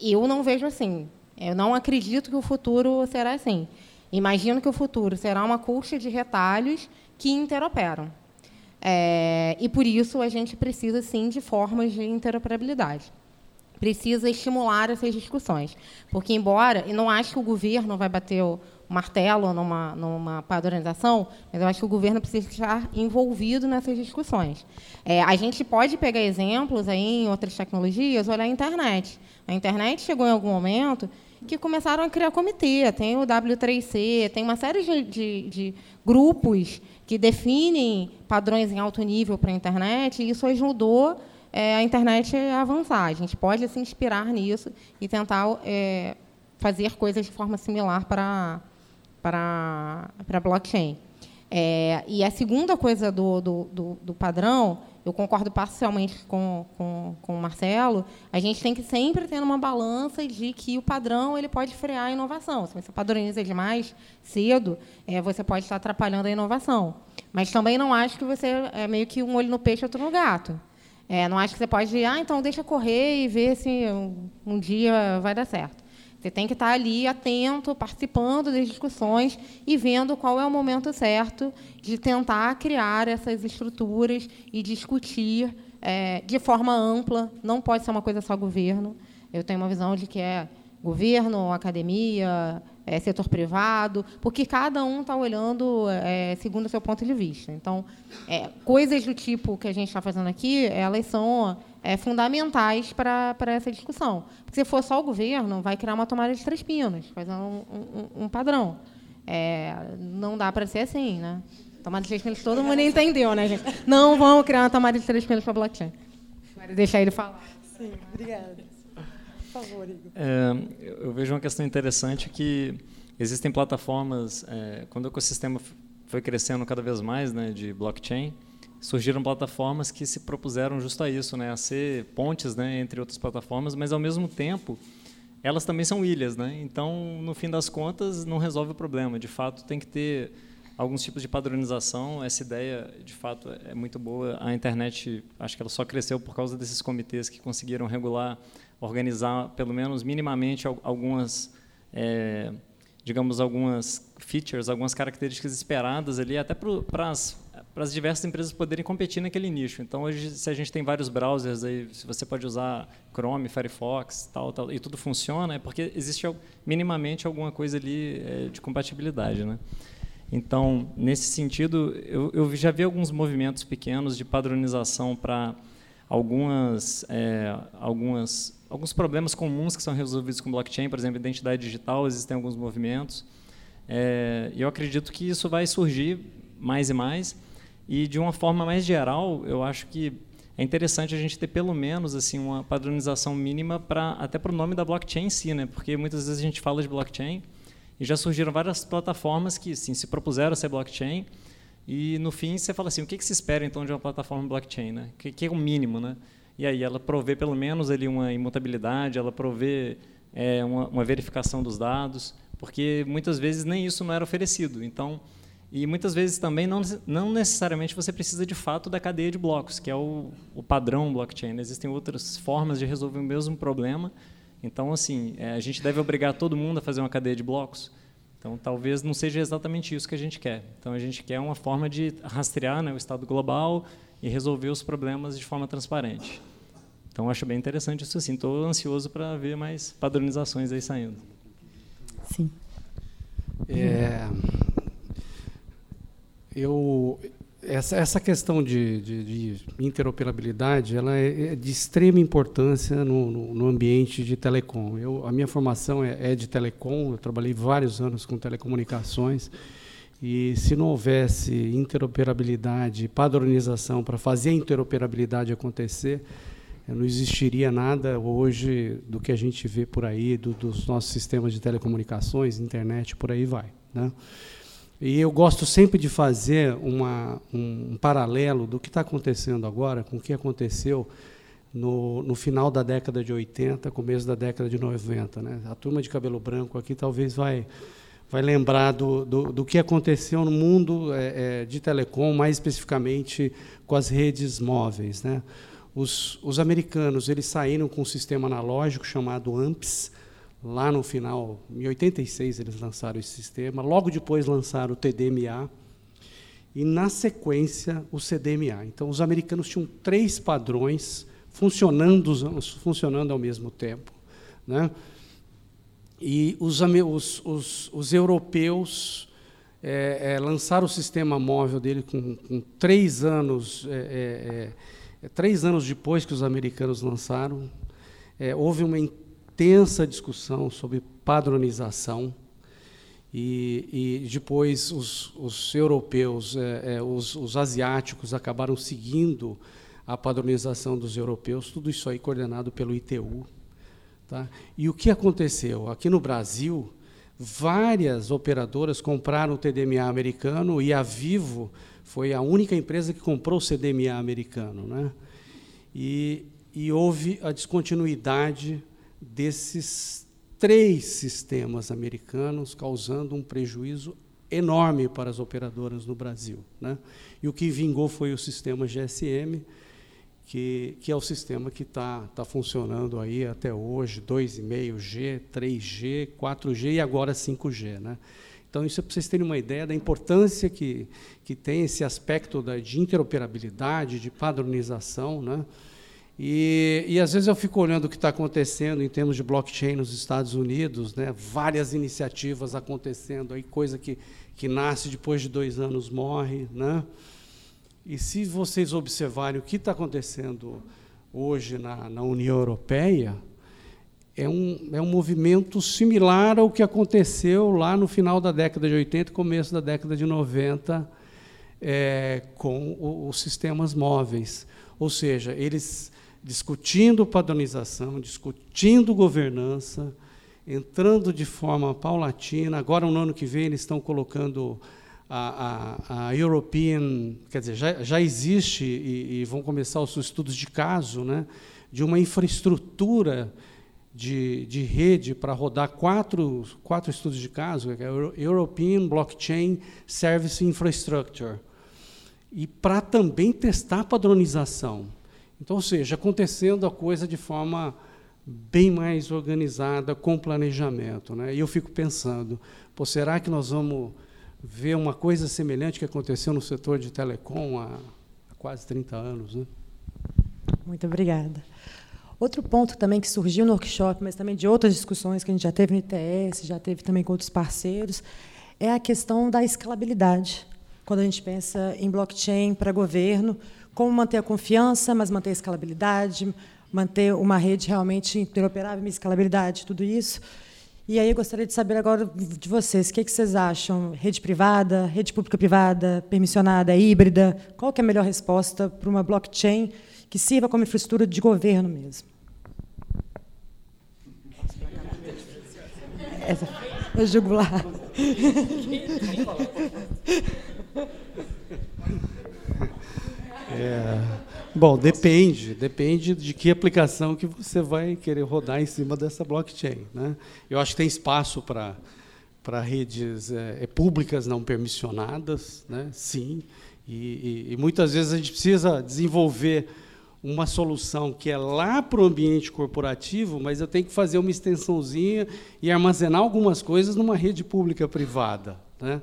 Speaker 8: Eu não vejo assim. Eu não acredito que o futuro será assim. Imagino que o futuro será uma colcha de retalhos que interoperam. É, e por isso a gente precisa sim de formas de interoperabilidade. Precisa estimular essas discussões. Porque, embora, e não acho que o governo vai bater o martelo numa, numa padronização, mas eu acho que o governo precisa estar envolvido nessas discussões. É, a gente pode pegar exemplos aí em outras tecnologias, olhar a internet. A internet chegou em algum momento que começaram a criar comitê, tem o W3C, tem uma série de, de, de grupos que definem padrões em alto nível para a internet, e isso ajudou é, a internet avançar. A gente pode se inspirar nisso e tentar é, fazer coisas de forma similar para para para blockchain. É, e a segunda coisa do, do, do, do padrão eu concordo parcialmente com, com, com o Marcelo, a gente tem que sempre ter uma balança de que o padrão ele pode frear a inovação. Se você padroniza demais cedo, é, você pode estar atrapalhando a inovação. Mas também não acho que você é meio que um olho no peixe, outro no gato. É, não acho que você pode, ah, então deixa correr e ver se um, um dia vai dar certo. Você tem que estar ali atento, participando das discussões e vendo qual é o momento certo de tentar criar essas estruturas e discutir é, de forma ampla. Não pode ser uma coisa só governo. Eu tenho uma visão de que é governo, academia, é, setor privado, porque cada um está olhando é, segundo o seu ponto de vista. Então, é, coisas do tipo que a gente está fazendo aqui, elas são é, fundamentais para essa discussão. Porque se for só o governo, vai criar uma tomada de três pinos, fazer um, um, um padrão. É, não dá para ser assim, né? Tomada de três pinos todo mundo entendeu, né, gente? Não vamos criar uma tomada de três pinos para blockchain. Deixa deixar ele falar.
Speaker 3: Sim, obrigada. Favor, Igor.
Speaker 7: É, eu vejo uma questão interessante que existem plataformas, é, quando o ecossistema foi crescendo cada vez mais né, de blockchain, surgiram plataformas que se propuseram justo a isso, né, a ser pontes, né, entre outras plataformas, mas ao mesmo tempo elas também são ilhas, né? Então, no fim das contas, não resolve o problema. De fato, tem que ter alguns tipos de padronização. Essa ideia, de fato, é muito boa. A internet, acho que ela só cresceu por causa desses comitês que conseguiram regular, organizar, pelo menos minimamente, algumas é, digamos, algumas features, algumas características esperadas ali, até para as para as diversas empresas poderem competir naquele nicho. Então, hoje, se a gente tem vários browsers, aí, se você pode usar Chrome, Firefox, tal, tal, e tudo funciona, é porque existe minimamente alguma coisa ali é, de compatibilidade. Né? Então, nesse sentido, eu, eu, já vi alguns movimentos pequenos de padronização para algumas, é, algumas, alguns problemas comuns que são resolvidos com blockchain, por exemplo, identidade digital, existem alguns movimentos. É, eu acredito que isso vai surgir mais e mais. E de uma forma mais geral, eu acho que é interessante a gente ter pelo menos assim uma padronização mínima para até para o nome da blockchain em si, né? Porque muitas vezes a gente fala de blockchain e já surgiram várias plataformas que sim, se propuseram a ser blockchain e no fim você fala assim, o que, que se espera então de uma plataforma blockchain, né? O que, que é o mínimo, né? E aí ela provê pelo menos ali uma imutabilidade, ela provê é, uma, uma verificação dos dados, porque muitas vezes nem isso não era oferecido. Então e muitas vezes também não, não necessariamente você precisa de fato da cadeia de blocos, que é o, o padrão blockchain. Existem outras formas de resolver o mesmo problema. Então, assim, é, a gente deve obrigar todo mundo a fazer uma cadeia de blocos. Então, talvez não seja exatamente isso que a gente quer. Então, a gente quer uma forma de rastrear né, o estado global e resolver os problemas de forma transparente. Então, acho bem interessante isso. Assim, estou ansioso para ver mais padronizações aí saindo.
Speaker 3: Sim.
Speaker 4: É, eu essa, essa questão de, de, de, interoperabilidade ela é, é de extrema importância no, no, no, ambiente de telecom. Eu, a minha formação é, é, de telecom, eu trabalhei vários anos com telecomunicações, e se não houvesse interoperabilidade, padronização para fazer a interoperabilidade acontecer, não existiria nada hoje do que a gente vê por aí, do, dos nossos sistemas de telecomunicações, internet, por aí vai. Né? E eu gosto sempre de fazer uma, um, paralelo do que está acontecendo agora com o que aconteceu no, no, final da década de 80, começo da década de 90. Né? A turma de cabelo branco aqui talvez vai, vai lembrar do, do, do que aconteceu no mundo é, é, de telecom, mais especificamente com as redes móveis. Né? Os, os americanos eles saíram com um sistema analógico chamado AMPS, Lá no final, em 86 eles lançaram esse sistema, logo depois lançaram o TDMA e na sequência o CDMA. Então os americanos tinham três padrões funcionando, funcionando ao mesmo tempo. Né? E os, os, os, os europeus é, é, lançaram o sistema móvel dele com, com três anos, é, é, é três anos depois que os americanos lançaram. É, houve uma intensa discussão sobre padronização. E, e depois os, os europeus, os, os asiáticos acabaram seguindo a padronização dos europeus, tudo isso aí coordenado pelo ITU. Tá? E o que aconteceu? Aqui no Brasil, várias operadoras compraram o TDMA americano e a Vivo foi a única empresa que comprou o CDMA americano. Né? E, e houve a descontinuidade desses três sistemas americanos, causando um prejuízo enorme para as operadoras no Brasil. Né? E o que vingou foi o sistema GSM, que, que é o sistema que está tá funcionando aí até hoje, 2,5G, 3G, 4G e agora 5G. Né? Então, isso é para vocês terem uma ideia da importância que, que tem esse aspecto da, de interoperabilidade, de padronização. Né? E, e, às vezes eu fico olhando o que está acontecendo em termos de blockchain nos Estados Unidos, né? várias iniciativas acontecendo, aí coisa que, que nasce depois de dois anos morre. Né? E se vocês observarem o que está acontecendo hoje na, na União Europeia, é um, é um movimento similar ao que aconteceu lá no final da década de 80 e começo da década de 90 é, com os sistemas móveis. Ou seja, eles discutindo padronização, discutindo governança, entrando de forma paulatina. Agora, no ano que vem, eles estão colocando a, a, a European, quer dizer, já, já existe e, e, vão começar os estudos de caso, né, de uma infraestrutura de, de rede para rodar quatro, quatro estudos de caso, que é European Blockchain Service Infrastructure, e para também testar padronização. Então, ou seja, acontecendo a coisa de forma bem mais organizada, com planejamento. Né? E eu fico pensando, pô, será que nós vamos ver uma coisa semelhante que aconteceu no setor de telecom há, há quase 30 anos. Né?
Speaker 3: Muito obrigada. Outro ponto também que surgiu no workshop, mas também de outras discussões que a gente já teve no ITS, já teve também com outros parceiros, é a questão da escalabilidade. Quando a gente pensa em blockchain para governo, como manter a confiança, mas manter a escalabilidade, manter uma rede realmente interoperável, escalabilidade, tudo isso. E aí eu gostaria de saber agora de vocês, o que, vocês acham? Rede privada, rede pública-privada, permissionada, híbrida? Qual é a melhor resposta para uma blockchain que sirva como infraestrutura de governo mesmo? Essa, julgo lá.
Speaker 4: É. Bom, depende, depende de que aplicação que você vai querer rodar em cima dessa blockchain. Né? Eu acho que tem espaço para para redes é, é, públicas não permissionadas, né? sim, e, e, e, muitas vezes a gente precisa desenvolver uma solução que é lá para o ambiente corporativo, mas eu tenho que fazer uma extensãozinha e armazenar algumas coisas numa rede pública privada. Né?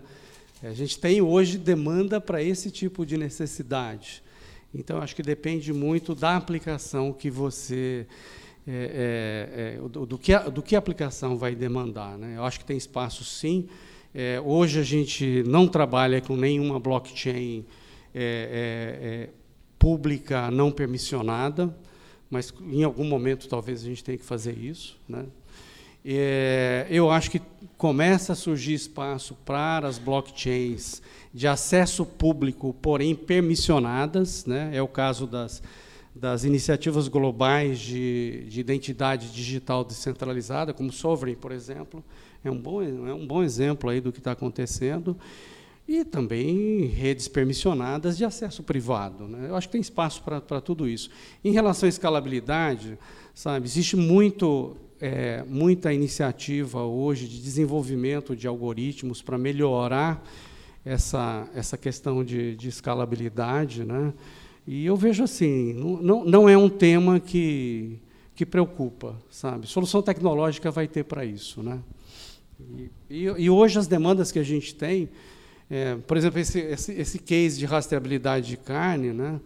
Speaker 4: A gente tem hoje demanda para esse tipo de necessidade. Então, acho que depende muito da aplicação que você. É, é, é, do, do, que a, do que a aplicação vai demandar. Né? Eu acho que tem espaço, sim. É, hoje a gente não trabalha com nenhuma blockchain é, é, pública não permissionada, mas em algum momento talvez a gente tenha que fazer isso. Né? eu acho que começa a surgir espaço para as blockchains de acesso público, porém permissionadas, né? é o caso das, das iniciativas globais de, de identidade digital descentralizada, como Sovereign, por exemplo, é um bom, é um bom exemplo aí do que está acontecendo, e também redes permissionadas de acesso privado. Né? Eu acho que tem espaço para tudo isso. Em relação à escalabilidade, sabe, existe muito, é, muita iniciativa hoje de desenvolvimento de algoritmos para melhorar essa, essa questão de, de escalabilidade. Né? E eu vejo assim, não, não é um tema que, que preocupa, sabe? Solução tecnológica vai ter para isso. Né? E, e, e, hoje as demandas que a gente tem, é, por exemplo, esse, esse, esse case de rastreabilidade de carne, né?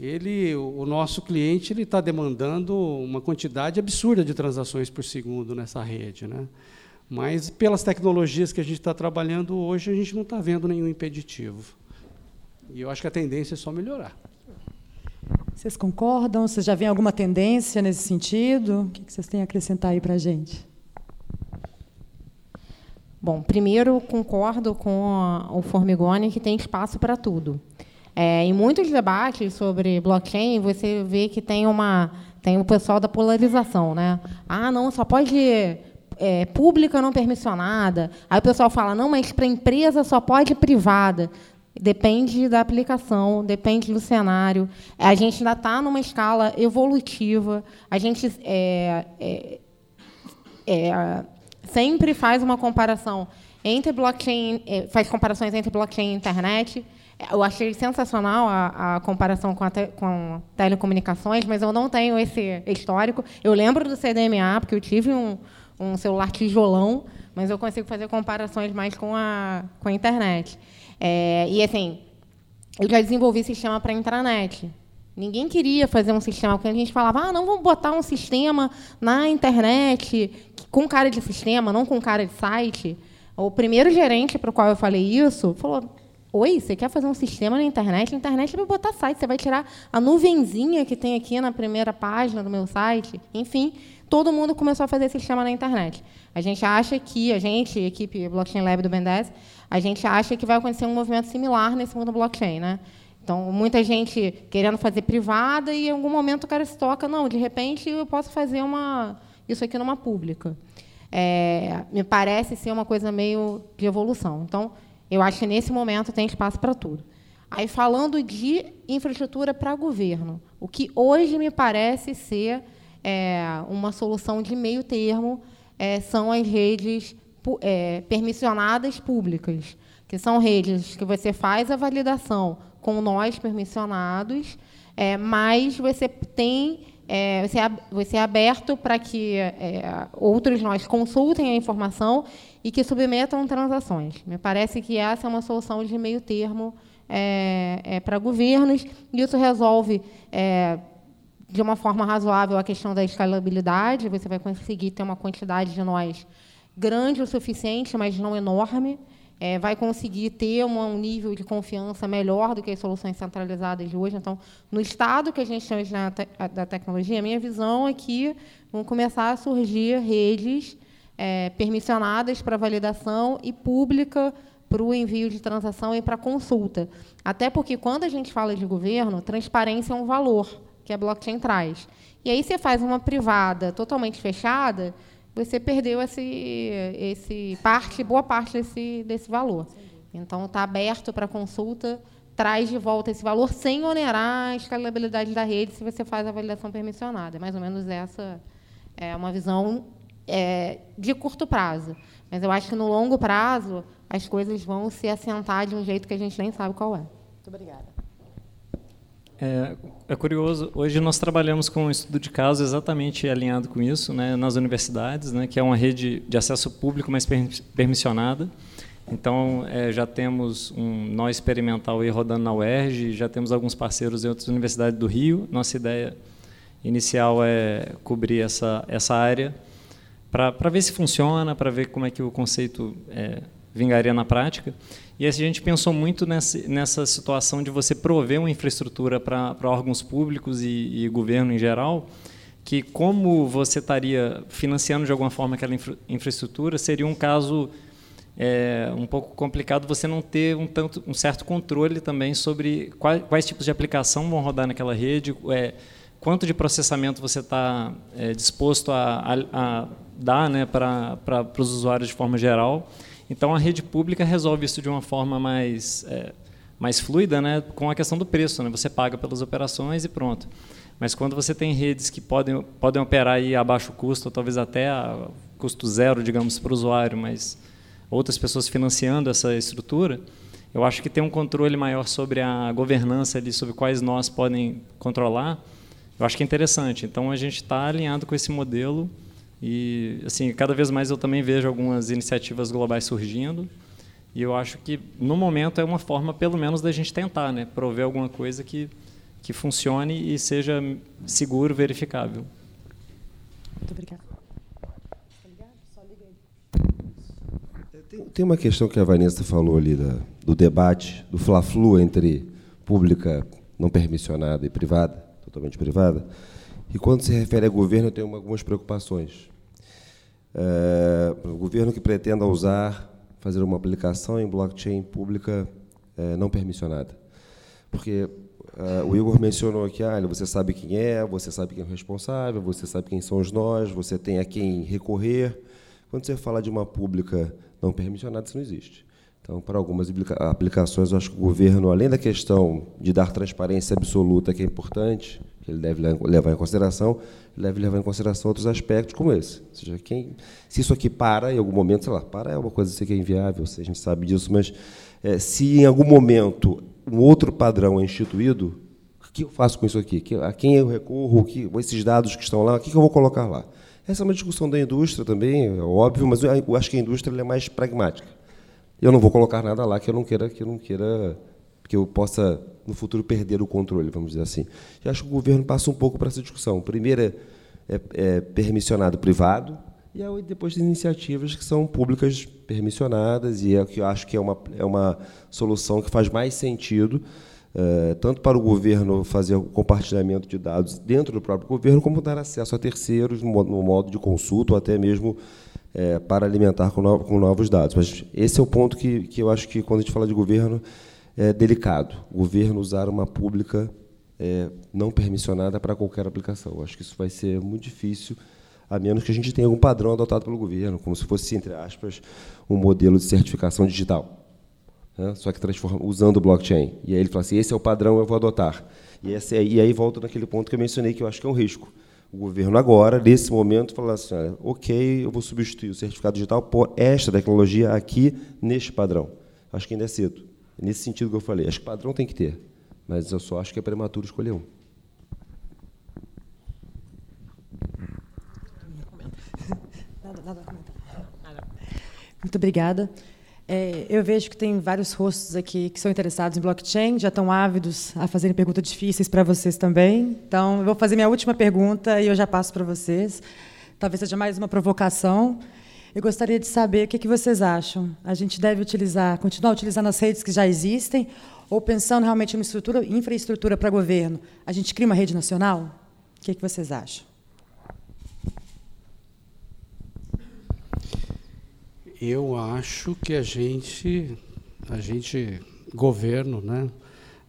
Speaker 4: ele, o nosso cliente ele está demandando uma quantidade absurda de transações por segundo nessa rede, né? Mas pelas tecnologias que a gente está trabalhando hoje, a gente não está vendo nenhum impeditivo. E eu acho que a tendência é só melhorar.
Speaker 3: Vocês concordam? Vocês já veem alguma tendência nesse sentido? O que vocês têm a acrescentar aí para a gente?
Speaker 8: Bom, primeiro concordo com o Formigoni que tem espaço para tudo. É, em muitos debates sobre blockchain, você vê que tem uma tem o pessoal da polarização, né? Ah, não, só pode é, pública não permissionada. Aí o pessoal fala, não, mas para empresa só pode privada. Depende da aplicação, depende do cenário. A gente ainda está numa escala evolutiva. A gente é, é, é, sempre faz uma comparação entre blockchain, é, faz comparações entre blockchain e internet. Eu achei sensacional a, a comparação com, a te, com telecomunicações, mas eu não tenho esse histórico. Eu lembro do CDMA, porque eu tive um, um celular tijolão, mas eu consigo fazer comparações mais com a, com a internet. É, e, assim, eu já desenvolvi sistema para intranet. Ninguém queria fazer um sistema, porque a gente falava, ah, não, vamos botar um sistema na internet com cara de sistema, não com cara de site. O primeiro gerente para o qual eu falei isso falou: Oi, você quer fazer um sistema na internet? Na internet é para botar site. Você vai tirar a nuvenzinha que tem aqui na primeira página do meu site. Enfim, todo mundo começou a fazer sistema na internet. A gente acha que, a gente, equipe Blockchain Lab do BNDES, a gente acha que vai acontecer um movimento similar nesse mundo blockchain. Né? Então, muita gente querendo fazer privada e, em algum momento, o cara se toca, não, de repente, eu posso fazer uma, isso aqui numa pública. É, me parece ser uma coisa meio de evolução. Então, eu acho que nesse momento tem espaço para tudo. Aí, falando de infraestrutura para governo, o que hoje me parece ser é, uma solução de meio termo é, são as redes é, permissionadas públicas, que são redes que você faz a validação com nós permissionados, é, mas você tem é, você, é, você é aberto para que é, outros nós consultem a informação e que submetam transações. Me parece que essa é uma solução de meio termo é, é para governos, e isso resolve é, de uma forma razoável a questão da escalabilidade, você vai conseguir ter uma quantidade de nós grande o suficiente, mas não enorme, é, vai conseguir ter um, nível de confiança melhor do que as soluções centralizadas de hoje. Então, no estado que a gente tem na te da tecnologia, a minha visão é que vão começar a surgir redes é, permissionadas para validação e pública para o envio de transação e para consulta. Até porque, quando a gente fala de governo, transparência é um valor que a blockchain traz. E aí você faz uma privada totalmente fechada, você perdeu esse, esse parte, boa parte desse, desse valor. Então, está aberto para consulta, traz de volta esse valor sem onerar a escalabilidade da rede se você faz a validação permissionada. É mais ou menos essa é uma visão é, de curto prazo. Mas eu acho que no longo prazo as coisas vão se assentar de um jeito que a gente nem sabe qual é.
Speaker 3: Muito obrigada.
Speaker 7: É, é, curioso, hoje nós trabalhamos com um estudo de caso exatamente alinhado com isso, né, nas universidades, né, que é uma rede de acesso público mais permissionada. Então, é, já temos um nó experimental aí rodando na UERJ, já temos alguns parceiros em outras universidades do Rio. Nossa ideia inicial é cobrir essa, essa área para ver se funciona, para ver como é que o conceito é, vingaria na prática. E a gente pensou muito nessa, nessa situação de você prover uma infraestrutura para órgãos públicos e, e, governo em geral, que como você estaria financiando de alguma forma aquela infra, infraestrutura, seria um caso é, um pouco complicado você não ter um, tanto, um certo controle também sobre quais, quais tipos de aplicação vão rodar naquela rede, é, quanto de processamento você está é, disposto a, a, a dar né, para os usuários de forma geral. Então, a rede pública resolve isso de uma forma mais, é, mais fluida, né, com a questão do preço. Né? Você paga pelas operações e pronto. Mas quando você tem redes que podem, podem operar aí a baixo custo, ou talvez até a custo zero, digamos, para o usuário, mas outras pessoas financiando essa estrutura, eu acho que tem um controle maior sobre a governança ali, sobre quais nós podem controlar, eu acho que é interessante. Então, a gente está alinhado com esse modelo e, assim, cada vez mais eu também vejo algumas iniciativas globais surgindo. E eu acho que, no momento, é uma forma, pelo menos, da gente tentar, né, prover alguma coisa que que funcione e seja seguro, verificável.
Speaker 3: Muito obrigada.
Speaker 6: Tem, tem uma questão que a Vanessa falou ali da, do debate, do fla-flu entre pública não permissionada e privada, totalmente privada. E quando se refere a governo, eu tenho algumas preocupações. É, o governo que pretenda usar, fazer uma aplicação em blockchain pública é, não permissionada. Porque é, o Igor mencionou aqui, ah, você sabe quem é, você sabe quem é o responsável, você sabe quem são os nós, você tem a quem recorrer. Quando você fala de uma pública não permissionada, isso não existe. Então, para algumas aplicações, acho que o governo, além da questão de dar transparência absoluta, que é importante, que ele deve levar em consideração, deve levar em consideração outros aspectos como esse. Ou seja, quem, se isso aqui para em algum momento, sei lá, para é uma coisa que é inviável, a gente sabe disso, mas é, se em algum momento um outro padrão é instituído, o que eu faço com isso aqui? A quem eu recorro? Que, esses dados que estão lá, o que eu vou colocar lá? Essa é uma discussão da indústria também, é óbvio, mas eu acho que a indústria é mais pragmática. Eu não vou colocar nada lá que eu não queira, que eu não queira, que eu possa no futuro perder o controle, vamos dizer assim. Eu acho que o governo passa um pouco para essa discussão. Primeiro é, é, é permissionado privado e aí depois tem iniciativas que são públicas permissionadas e é que eu acho que é uma é uma solução que faz mais sentido é, tanto para o governo fazer o compartilhamento de dados dentro do próprio governo, como dar acesso a terceiros no modo de consulta ou até mesmo é, para alimentar com, no, com, novos dados. Mas esse é o ponto que, que eu acho que, quando a gente fala de governo, é delicado. O governo usar uma pública é, não permissionada para qualquer aplicação. Eu acho que isso vai ser muito difícil, a menos que a gente tenha algum padrão adotado pelo governo, como se fosse, entre aspas, um modelo de certificação digital né? só que usando o blockchain. E aí ele fala assim, esse é o padrão, eu vou adotar. E, e aí volta naquele ponto que eu mencionei, que eu acho que é um risco. O governo agora, nesse momento, fala assim, olha, ok, eu vou substituir o certificado digital por esta tecnologia aqui, neste padrão. Acho que ainda é cedo. É nesse sentido que eu falei. Acho que padrão tem que ter, mas eu só acho que é prematuro escolher um.
Speaker 3: Muito obrigada. É, eu vejo que tem vários rostos aqui que são interessados em blockchain, já estão ávidos a fazerem perguntas difíceis para vocês também. Então, eu vou fazer minha última pergunta e eu já passo para vocês. Talvez seja mais uma provocação. Eu gostaria de saber o que, que vocês acham. A gente deve utilizar, continuar utilizando as redes que já existem, ou pensando realmente em estrutura, infraestrutura para governo, a gente cria uma rede nacional? O que, que vocês acham?
Speaker 4: Eu acho que a gente, a gente, governo, né,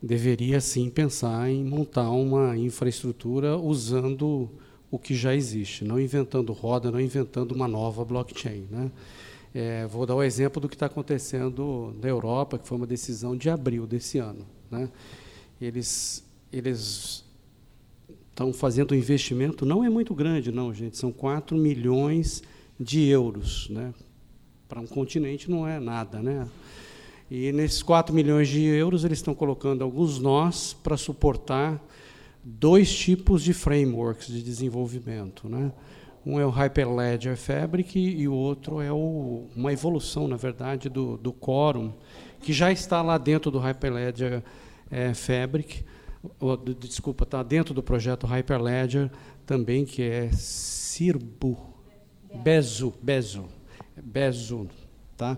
Speaker 4: deveria sim pensar em montar uma infraestrutura usando o que já existe, não inventando roda, não inventando uma nova blockchain. Né? É, vou dar o exemplo do que está acontecendo na Europa, que foi uma decisão de abril desse ano. Né? Eles, eles estão fazendo um investimento, não é muito grande, não, gente, são 4 milhões de euros, né? Para um continente não é nada, né? E nesses 4 milhões de euros eles estão colocando alguns nós para suportar dois tipos de frameworks de desenvolvimento, né? Um é o Hyperledger Fabric e o outro é o, uma evolução, na verdade, do, do Quorum, que já está lá dentro do Hyperledger é, Fabric, ou, desculpa, está dentro do projeto Hyperledger também, que é Cirbo, Bezu, Bezu, Bezu, tá?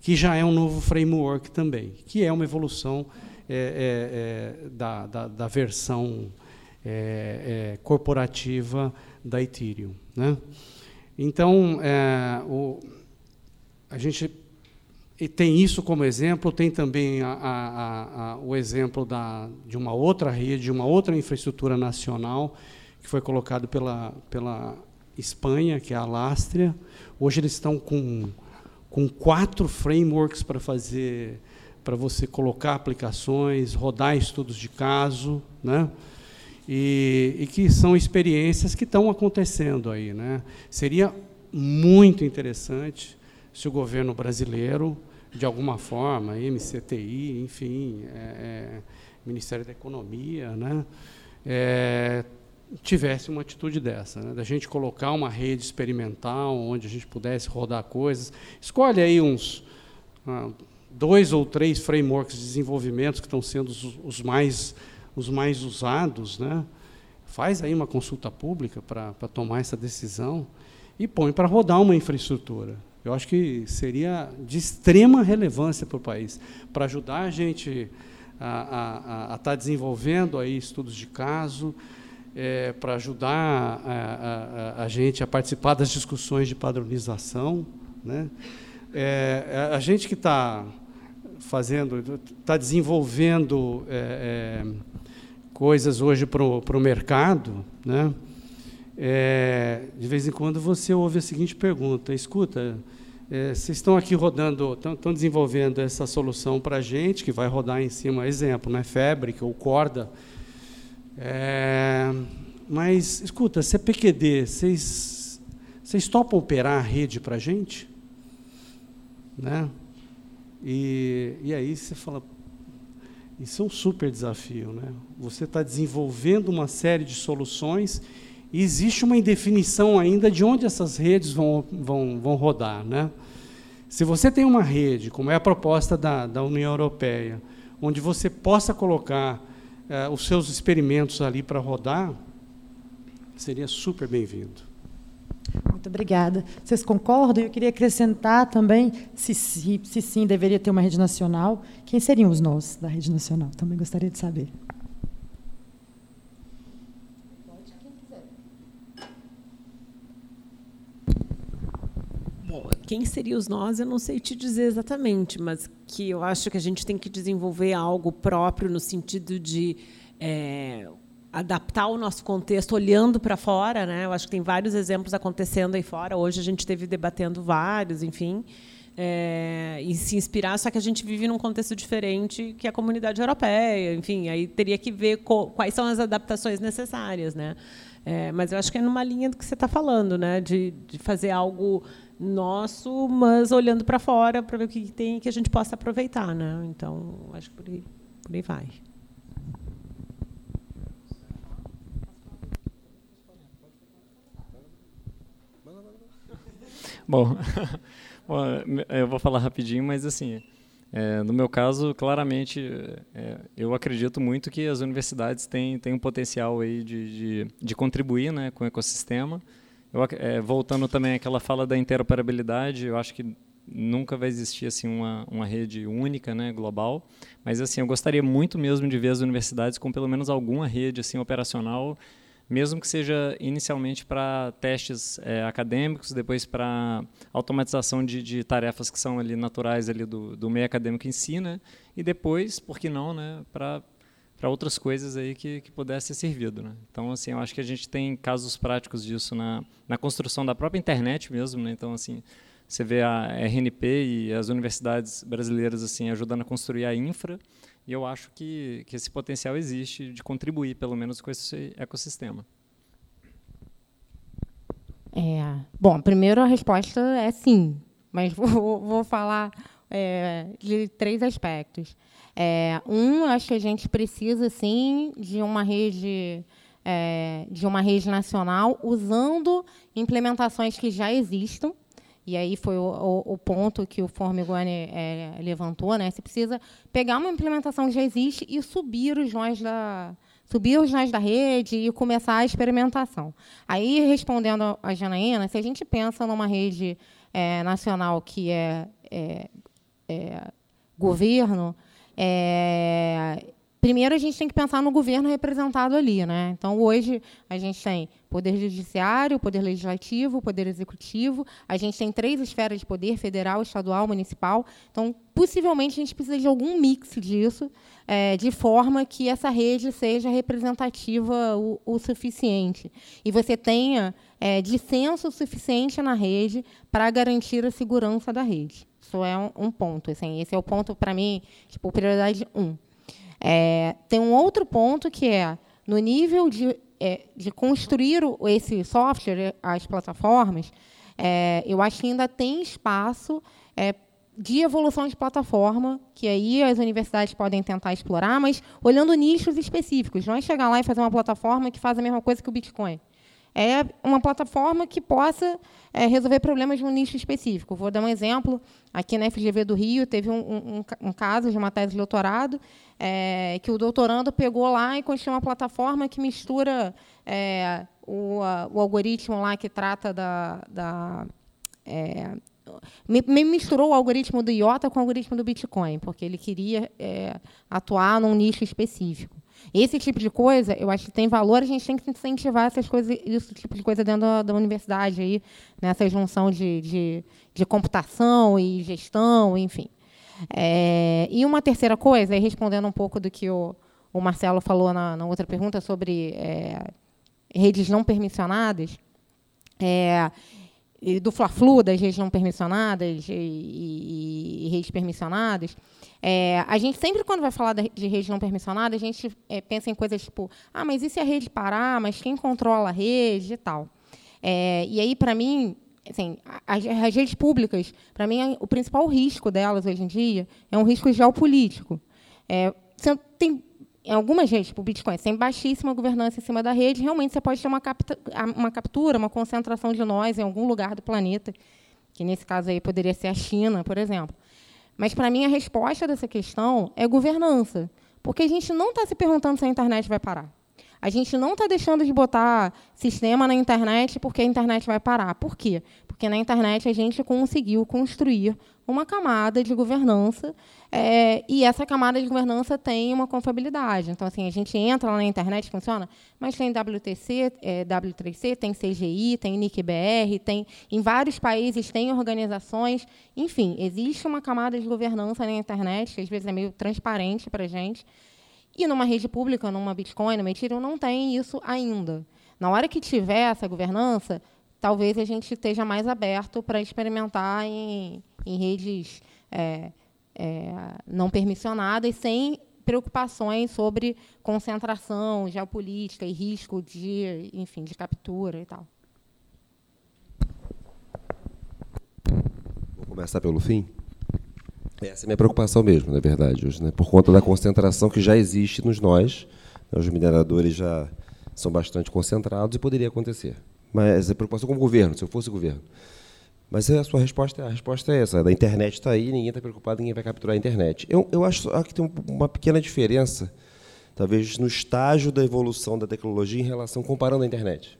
Speaker 4: que já é um novo framework também, que é uma evolução é, é, é da, da, da, versão é, é, corporativa da Ethereum. Né? Então, o, a gente tem isso como exemplo, tem também a, a, a, o exemplo da, de uma outra rede, de uma outra infraestrutura nacional, que foi colocado pela, pela Espanha, que é a Lastria. Hoje eles estão com, com quatro frameworks para fazer, para você colocar aplicações, rodar estudos de caso, né? E, e que são experiências que estão acontecendo aí, né? Seria muito interessante se o governo brasileiro, de alguma forma, MCTI, enfim, é, é, Ministério da Economia, né? É, tivesse uma atitude dessa, né? da gente colocar uma rede experimental onde a gente pudesse rodar coisas. Escolhe aí uns ah, dois ou três frameworks de desenvolvimento que estão sendo os, os, mais os mais usados, né? faz aí uma consulta pública para tomar essa decisão e põe para rodar uma infraestrutura. Eu acho que seria de extrema relevância para o país, para ajudar a gente a estar tá desenvolvendo aí estudos de caso, é, para ajudar a, a, a, gente a participar das discussões de padronização. Né? É, a gente que está fazendo, está desenvolvendo é, é, coisas hoje para o mercado, né? É, de vez em quando você ouve a seguinte pergunta: escuta, é, vocês estão aqui rodando, estão desenvolvendo essa solução para a gente, que vai rodar em cima, exemplo, né, Fabric ou Corda. É, mas, escuta, CPQD, vocês, vocês topam operar a rede para a gente? Né? E, e aí você fala, isso é um super desafio. Né? Você está desenvolvendo uma série de soluções e existe uma indefinição ainda de onde essas redes vão, vão, vão rodar. Né? Se você tem uma rede, como é a proposta da, da União Europeia, onde você possa colocar eh, os seus experimentos ali para rodar, seria super bem-vindo.
Speaker 3: Muito obrigada. Vocês concordam? Eu queria acrescentar também, se, se, se, sim, deveria ter uma rede nacional, quem seriam os nós da rede nacional? Também gostaria de saber.
Speaker 5: Bom, quem seriam os nós, eu não sei te dizer exatamente, mas que eu acho que a gente tem que desenvolver algo próprio no sentido de é, adaptar o nosso contexto olhando para fora, né? Eu acho que tem vários exemplos acontecendo aí fora. Hoje a gente teve debatendo vários, enfim, é, e se inspirar. Só que a gente vive num contexto diferente que a comunidade europeia, enfim. Aí teria que ver quais são as adaptações necessárias, né? É, mas eu acho que é numa linha do que você está falando, né? De, de fazer algo nosso, mas olhando para fora para ver o que tem que a gente possa aproveitar, né? Então acho que por aí, por aí vai.
Speaker 7: Bom, eu vou falar rapidinho, mas assim, é, no meu caso, claramente, é, eu acredito muito que as universidades têm, têm um potencial aí de, de, de contribuir né, com o ecossistema. Eu, é, voltando também àquela fala da interoperabilidade, eu acho que nunca vai existir assim uma, uma rede única, né, global. Mas assim, eu gostaria muito mesmo de ver as universidades com pelo menos alguma rede assim operacional mesmo que seja inicialmente para testes é, acadêmicos, depois para automatização de, de, tarefas que são ali naturais ali do, do meio acadêmico em si, né? E depois, por que não, né? Para para outras coisas aí que, que pudesse ser servido, né? Então, assim, eu acho que a gente tem casos práticos disso na, na construção da própria internet mesmo, né? Então, assim, você vê a RNP e as universidades brasileiras assim ajudando a construir a infra, e eu acho que, que esse potencial existe de contribuir, pelo menos, com esse ecossistema.
Speaker 8: É, bom, primeiro a resposta é sim, mas vou, vou falar é, de três aspectos. É, um, acho que a gente precisa sim de uma rede é, de uma rede nacional usando implementações que já existam e aí foi o, o, o ponto que o Formigoni é, levantou, né? Você precisa pegar uma implementação que já existe e subir os nós da subir os nós da rede e começar a experimentação. Aí, respondendo a Janaína, se a gente pensa numa rede é, nacional que é, é, é governo, é, primeiro a gente tem que pensar no governo representado ali, né? Então hoje a gente tem poder judiciário, poder legislativo, poder executivo. A gente tem três esferas de poder: federal, estadual, municipal. Então possivelmente a gente precisa de algum mix disso, é, de forma que essa rede seja representativa o, o suficiente e você tenha é, dissenso suficiente na rede para garantir a segurança da rede. Isso é um, um ponto. Assim, esse é o ponto para mim, tipo prioridade um. É, tem um outro ponto que é no nível de, é, de construir o, esse software, as plataformas, é, eu acho que ainda tem espaço é, de evolução de plataforma, que aí as universidades podem tentar explorar, mas olhando nichos específicos. Não é chegar lá e fazer uma plataforma que faz a mesma coisa que o Bitcoin. É uma plataforma que possa é, resolver problemas de um nicho específico. Vou dar um exemplo. Aqui na FGV do Rio, teve um, um, um caso de uma tese de doutorado é, que o doutorando pegou lá e construiu uma plataforma que mistura é, o, a, o, algoritmo lá que trata da... da é, me, misturou o algoritmo do IOTA com o algoritmo do Bitcoin, porque ele queria é, atuar num nicho específico. Esse tipo de coisa, eu acho que tem valor, a gente tem que incentivar essas coisas, esse tipo de coisa dentro da, da universidade, aí, nessa junção de, de, de, computação e gestão, enfim. É, e uma terceira coisa, respondendo um pouco do que o, o Marcelo falou na, na outra pergunta sobre é, redes não permissionadas, é, do Fla-Flu, das redes não permissionadas e, e, e redes permissionadas, é, a gente sempre, quando vai falar de rede não permissionada, a gente é, pensa em coisas tipo, ah, mas e se a rede parar? Mas quem controla a rede e tal? É, e aí, para mim, assim, as, as redes públicas, para mim, o principal risco delas hoje em dia é um risco geopolítico. É, tem em algumas redes, tipo o Bitcoin, sem baixíssima governança em cima da rede, realmente você pode ter uma, capta, uma captura, uma concentração de nós em algum lugar do planeta, que nesse caso aí poderia ser a China, por exemplo. Mas, para mim, a resposta dessa questão é governança. Porque a gente não está se perguntando se a internet vai parar. A gente não está deixando de botar sistema na internet porque a internet vai parar. Por quê? Porque na internet a gente conseguiu construir uma camada de governança é, e essa camada de governança tem uma confiabilidade. Então, assim, a gente entra lá na internet, funciona, mas tem WTC, é, W3C, tem CGI, tem NICBR, tem em vários países tem organizações. Enfim, existe uma camada de governança na internet que às vezes é meio transparente para a gente. E numa rede pública, numa Bitcoin, numa Ethereum, não tem isso ainda. Na hora que tiver essa governança, talvez a gente esteja mais aberto para experimentar em, em redes é, é, não permissionadas, sem preocupações sobre concentração geopolítica e risco de, enfim, de captura e tal.
Speaker 6: Vou começar pelo fim. Essa é a minha preocupação mesmo, na verdade, hoje, né? por conta da concentração que já existe nos nós. Né? Os mineradores já são bastante concentrados e poderia acontecer. Mas a preocupação como governo, se eu fosse governo. Mas a sua resposta, a resposta é essa: a internet está aí, ninguém está preocupado, ninguém vai capturar a internet. Eu, eu acho que tem uma pequena diferença, talvez no estágio da evolução da tecnologia em relação comparando a internet.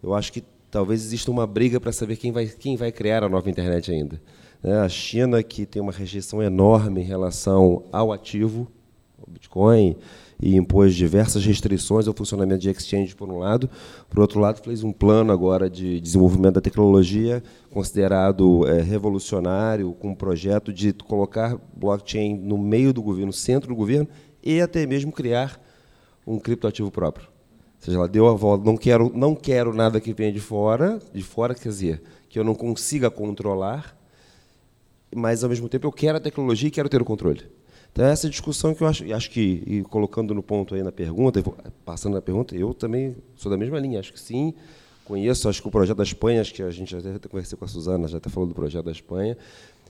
Speaker 6: Eu acho que talvez exista uma briga para saber quem vai, quem vai criar a nova internet ainda. Né? A China, que tem uma rejeição enorme em relação ao ativo, o Bitcoin, e impôs diversas restrições ao funcionamento de exchange, por um lado. Por outro lado, fez um plano agora de desenvolvimento da tecnologia considerado é, revolucionário, com um projeto de colocar blockchain no meio do governo, no centro do governo, e até mesmo criar um criptoativo próprio. Ou seja, ela deu a volta, não quero, não quero nada que venha de fora, de fora quer dizer, que eu não consiga controlar, mas ao mesmo tempo eu quero a tecnologia e quero ter o controle. Então, essa discussão que eu acho, acho que, e colocando no ponto aí na pergunta, passando na pergunta, eu também sou da mesma linha, acho que sim, conheço, acho que o projeto da Espanha, acho que a gente já até conversou com a Suzana, já até falou do projeto da Espanha,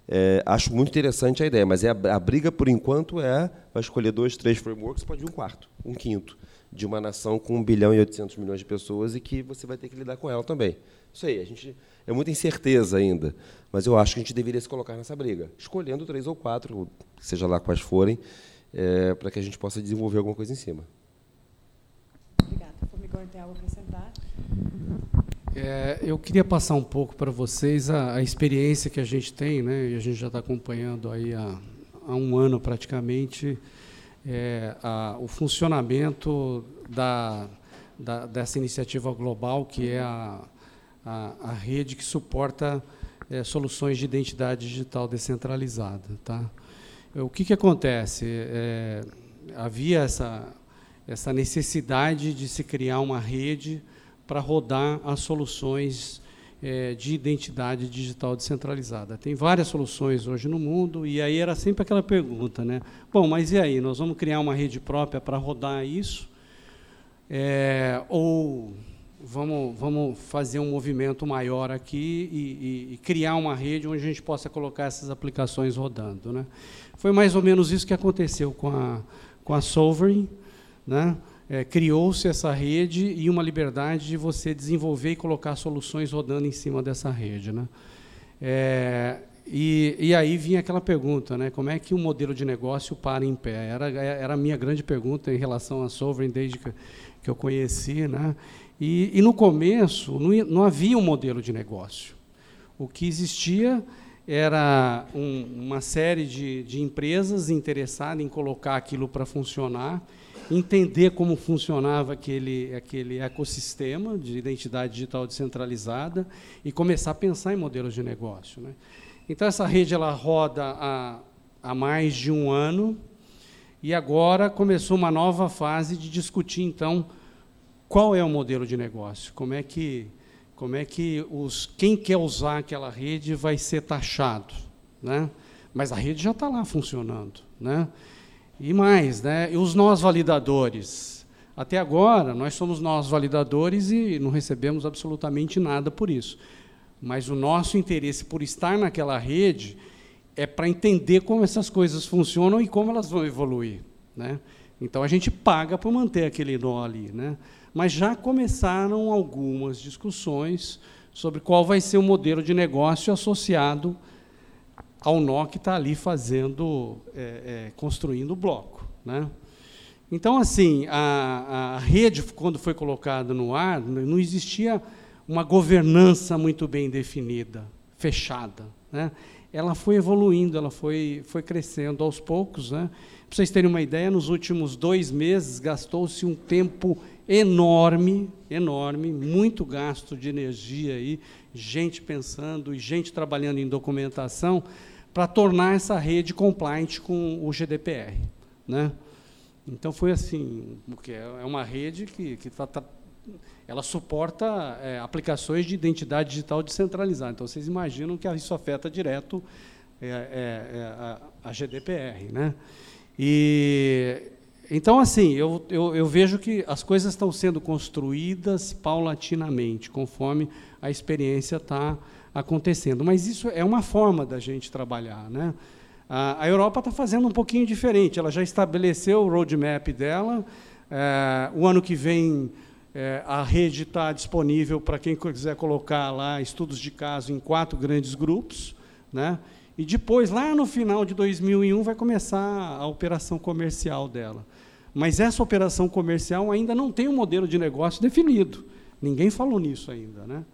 Speaker 6: é, acho muito interessante a ideia, mas é a, a, briga, por enquanto, é vai escolher dois, três frameworks, pode vir um quarto, um quinto, de uma nação com 1 bilhão e 800 milhões de pessoas e que você vai ter que lidar com ela também. Isso aí, a gente é muita incerteza ainda, mas eu acho que a gente deveria se colocar nessa briga, escolhendo três ou quatro, seja lá quais forem, é, para que a gente possa desenvolver alguma coisa em cima.
Speaker 3: Obrigada. Formigão tem algo a acrescentar?
Speaker 4: É, eu queria passar um pouco para vocês a, a, experiência que a gente tem, né, e a gente já está acompanhando aí há, há, um ano praticamente, é, a, o funcionamento da, da, dessa iniciativa global, que é a, a, a rede que suporta é, soluções de identidade digital descentralizada. Tá? O que, que acontece? É, havia essa, essa necessidade de se criar uma rede para rodar as soluções é, de identidade digital descentralizada. Tem várias soluções hoje no mundo, e aí era sempre aquela pergunta, né? Bom, mas e aí? Nós vamos criar uma rede própria para rodar isso? É, ou vamos, vamos fazer um movimento maior aqui e, e, e, criar uma rede onde a gente possa colocar essas aplicações rodando. Né? Foi mais ou menos isso que aconteceu com a, com a Sovereign. Né? É, criou-se essa rede e uma liberdade de você desenvolver e colocar soluções rodando em cima dessa rede. Né? É, e, e, aí vinha aquela pergunta, né? como é que o modelo de negócio para em pé? Era, era a minha grande pergunta em relação à Sovereign desde que, que eu conheci. Né? E, e no começo não, não havia um modelo de negócio. O que existia era um, uma série de, de empresas interessadas em colocar aquilo para funcionar, entender como funcionava aquele, aquele ecossistema de identidade digital descentralizada e começar a pensar em modelos de negócio. Né? Então, essa rede ela roda há, há mais de um ano e agora começou uma nova fase de discutir, então, qual é o modelo de negócio, como é que, como é que os, quem quer usar aquela rede vai ser taxado. Né? Mas a rede já está lá funcionando. Né? E mais, né? e os nós validadores? Até agora, nós somos nós validadores e não recebemos absolutamente nada por isso. Mas o nosso interesse por estar naquela rede é para entender como essas coisas funcionam e como elas vão evoluir. Né? Então a gente paga para manter aquele nó ali. Né? Mas já começaram algumas discussões sobre qual vai ser o modelo de negócio associado ao nó que está ali fazendo, é, é, construindo o bloco. Né? Então, assim, a, a rede, quando foi colocada no ar, não existia uma governança muito bem definida, fechada. Né? Ela foi evoluindo, ela foi, foi crescendo aos poucos. Né? Para vocês terem uma ideia, nos últimos dois meses gastou-se um tempo enorme, enorme, muito gasto de energia aí, gente pensando e gente trabalhando em documentação para tornar essa rede compliant com o GDPR, né? Então foi assim, porque é uma rede que, que tá, tá ela suporta é, aplicações de identidade digital descentralizada. Então, vocês imaginam que isso afeta direto é, é, é a, a, GDPR. Né? E, então, assim, eu, eu, eu, vejo que as coisas estão sendo construídas paulatinamente, conforme a experiência está acontecendo. Mas isso é uma forma da gente trabalhar. Né? A, Europa está fazendo um pouquinho diferente. Ela já estabeleceu o roadmap dela. É, o ano que vem é, a rede está disponível para quem quiser colocar lá estudos de caso em quatro grandes grupos, né? E depois, lá no final de 2001, vai começar a operação comercial dela. Mas essa operação comercial ainda não tem um modelo de negócio definido. Ninguém falou nisso ainda, né?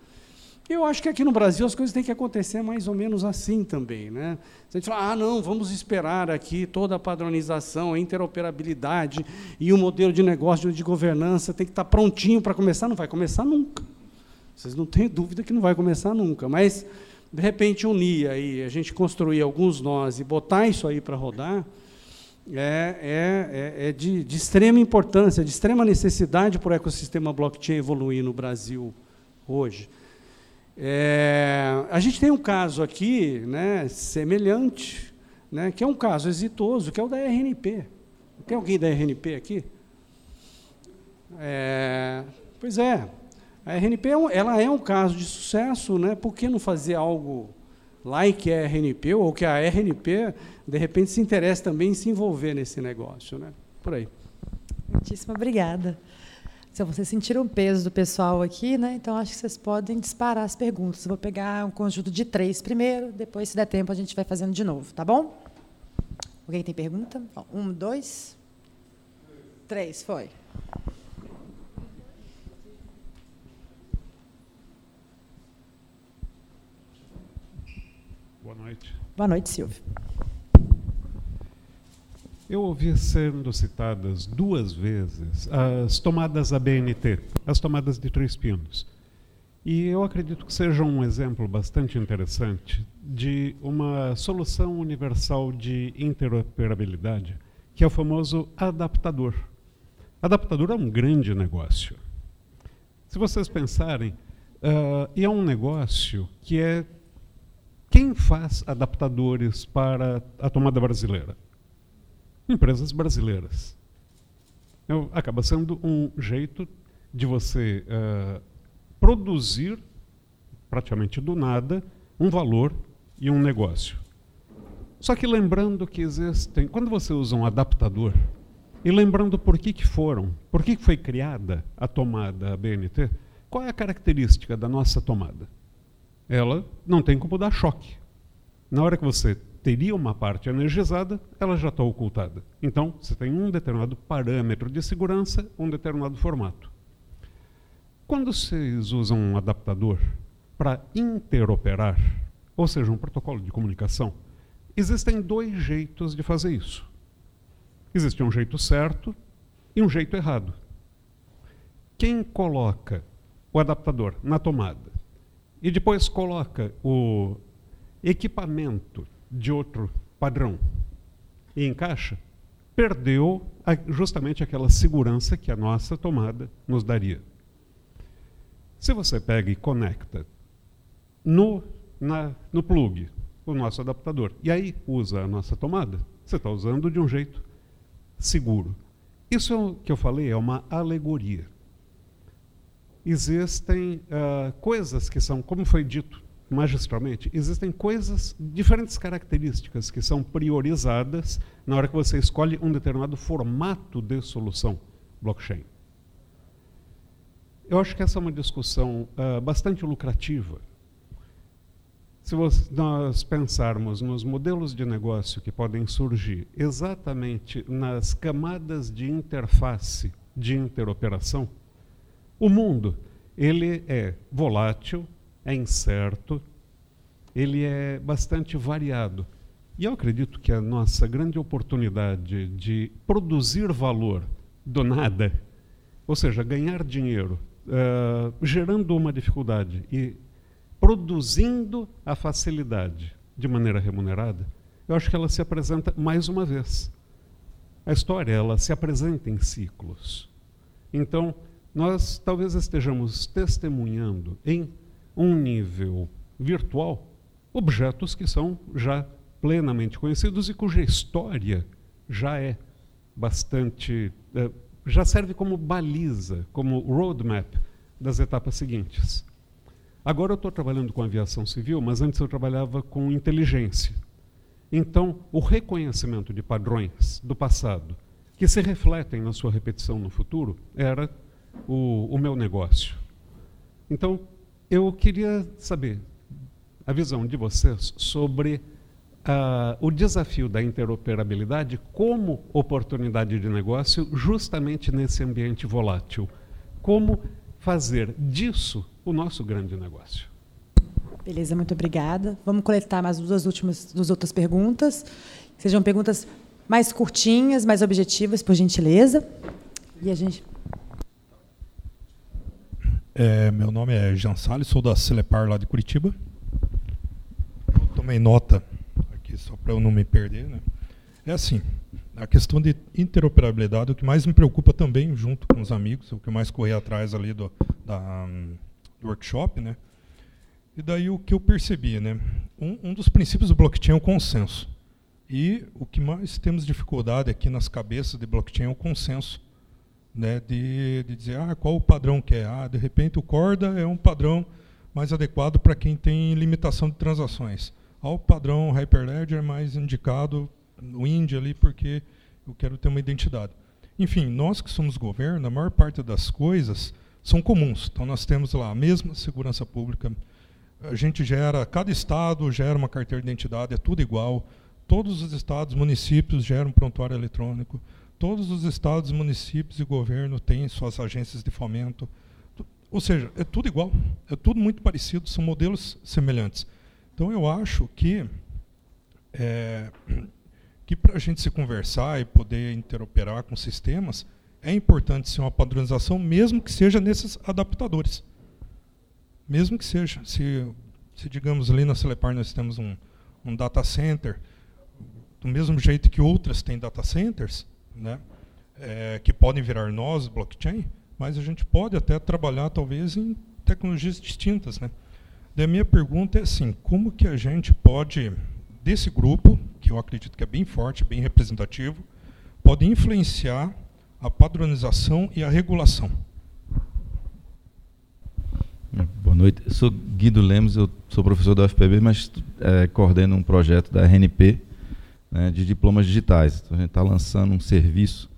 Speaker 4: Eu acho que aqui no Brasil as coisas têm que acontecer mais ou menos assim também. Né? Se a gente fala, ah, não, vamos esperar aqui toda a padronização, a interoperabilidade e o modelo de negócio de governança tem que estar prontinho para começar, não vai começar nunca. Vocês não têm dúvida que não vai começar nunca, mas, de repente, unir aí, a gente construir alguns nós e botar isso aí para rodar, é, é, é, é de, de extrema importância, de extrema necessidade para o ecossistema blockchain evoluir no Brasil hoje. É, a gente tem um caso aqui né, semelhante, né, que é um caso exitoso, que é o da RNP. Tem alguém da RNP aqui? É, pois é, a RNP é um, ela é um caso de sucesso, né, por que não fazer algo like a RNP, ou que a RNP, de repente, se interesse também em se envolver nesse negócio? Né? Por aí.
Speaker 3: Muitíssimo obrigada. Se vocês sentiram o peso do pessoal aqui, né? então acho que vocês podem disparar as perguntas. Eu vou pegar um conjunto de três primeiro, depois, se der tempo, a gente vai fazendo de novo, tá bom? Alguém tem pergunta? Um, dois, três, foi.
Speaker 9: Boa noite.
Speaker 3: Boa noite, Silvio.
Speaker 9: Eu ouvi sendo citadas duas vezes as tomadas ABNT, as tomadas de três pinos. E eu acredito que seja um exemplo bastante interessante de uma solução universal de interoperabilidade, que é o famoso adaptador. Adaptador é um grande negócio. Se vocês pensarem, uh, e é um negócio que é quem faz adaptadores para a tomada brasileira? Empresas brasileiras. Então, acaba sendo um jeito de você uh, produzir, praticamente do nada, um valor e um negócio. Só que lembrando que existem, quando você usa um adaptador, e lembrando por que, que foram, por que, que foi criada a tomada BNT, qual é a característica da nossa tomada? Ela não tem como dar choque. Na hora que você teria uma parte energizada, ela já está ocultada. Então, você tem um determinado parâmetro de segurança, um determinado formato. Quando vocês usam um adaptador para interoperar, ou seja, um protocolo de comunicação, existem dois jeitos de fazer isso. Existe um jeito certo e um jeito errado. Quem coloca o adaptador na tomada e depois coloca o equipamento de outro padrão e encaixa, perdeu justamente aquela segurança que a nossa tomada nos daria. Se você pega e conecta no, na, no plug o nosso adaptador e aí usa a nossa tomada, você está usando de um jeito seguro. Isso é que eu falei é uma alegoria. Existem uh, coisas que são, como foi dito magistralmente, existem coisas, diferentes características que são priorizadas na hora que você escolhe um determinado formato de solução blockchain. Eu acho que essa é uma discussão uh, bastante lucrativa se nós pensarmos nos modelos de negócio que podem surgir exatamente nas camadas de interface de interoperação, o mundo ele é volátil, é incerto, ele é bastante variado. E eu acredito que a nossa grande oportunidade de produzir valor do nada, ou seja, ganhar dinheiro, uh, gerando uma dificuldade e produzindo a facilidade de maneira remunerada, eu acho que ela se apresenta mais uma vez. A história ela se apresenta em ciclos. Então, nós talvez estejamos testemunhando em um nível virtual objetos que são já plenamente conhecidos e cuja história já é bastante eh, já serve como baliza, como roadmap das etapas seguintes. Agora eu estou trabalhando com aviação civil, mas antes eu trabalhava com inteligência. Então, o reconhecimento de padrões do passado, que se refletem na sua repetição no futuro, era o, o meu negócio. Então, eu queria saber a visão de vocês sobre uh, o desafio da interoperabilidade como oportunidade de negócio, justamente nesse ambiente volátil. Como fazer disso o nosso grande negócio.
Speaker 3: Beleza, muito obrigada. Vamos coletar mais duas últimas, duas outras perguntas. Sejam perguntas mais curtinhas, mais objetivas, por gentileza. E a gente.
Speaker 10: É, meu nome é Jean Salles, sou da Celepar lá de Curitiba. Eu tomei nota aqui só para eu não me perder, né? É assim, a questão de interoperabilidade, o que mais me preocupa também, junto com os amigos, o que mais corri atrás ali do, da, do workshop, né? E daí o que eu percebi, né? Um, um, dos princípios do blockchain é o consenso. E o que mais temos dificuldade aqui nas cabeças de blockchain é o consenso. Né, de, de dizer ah, qual o padrão que é. Ah, de repente o Corda é um padrão mais adequado para quem tem limitação de transações. Ah, o padrão Hyperledger é mais indicado no Indy ali porque eu quero ter uma identidade. Enfim, nós que somos governo, a maior parte das coisas são comuns. Então nós temos lá a mesma segurança pública, a gente gera, cada estado gera uma carteira de identidade, é tudo igual. Todos os estados, municípios geram prontuário eletrônico. Todos os estados, municípios e governo têm suas agências de fomento. Ou seja, é tudo igual, é tudo muito parecido, são modelos semelhantes. Então eu acho que é, que para a gente se conversar e poder interoperar com sistemas, é importante ser uma padronização, mesmo que seja nesses adaptadores. Mesmo que seja. Se, se digamos, ali na Celepar nós temos um, um data center, do mesmo jeito que outras têm data centers, né, é, que podem virar nós, blockchain, mas a gente pode até trabalhar, talvez, em tecnologias distintas. Né? Daí a minha pergunta é assim, como que a gente pode, desse grupo, que eu acredito que é bem forte, bem representativo, pode influenciar a padronização e a regulação.
Speaker 11: Boa noite. Eu sou Guido Lemos, eu sou professor da UFPB, mas é, coordeno um projeto da RNP né, de diplomas digitais. Então, a gente está lançando um serviço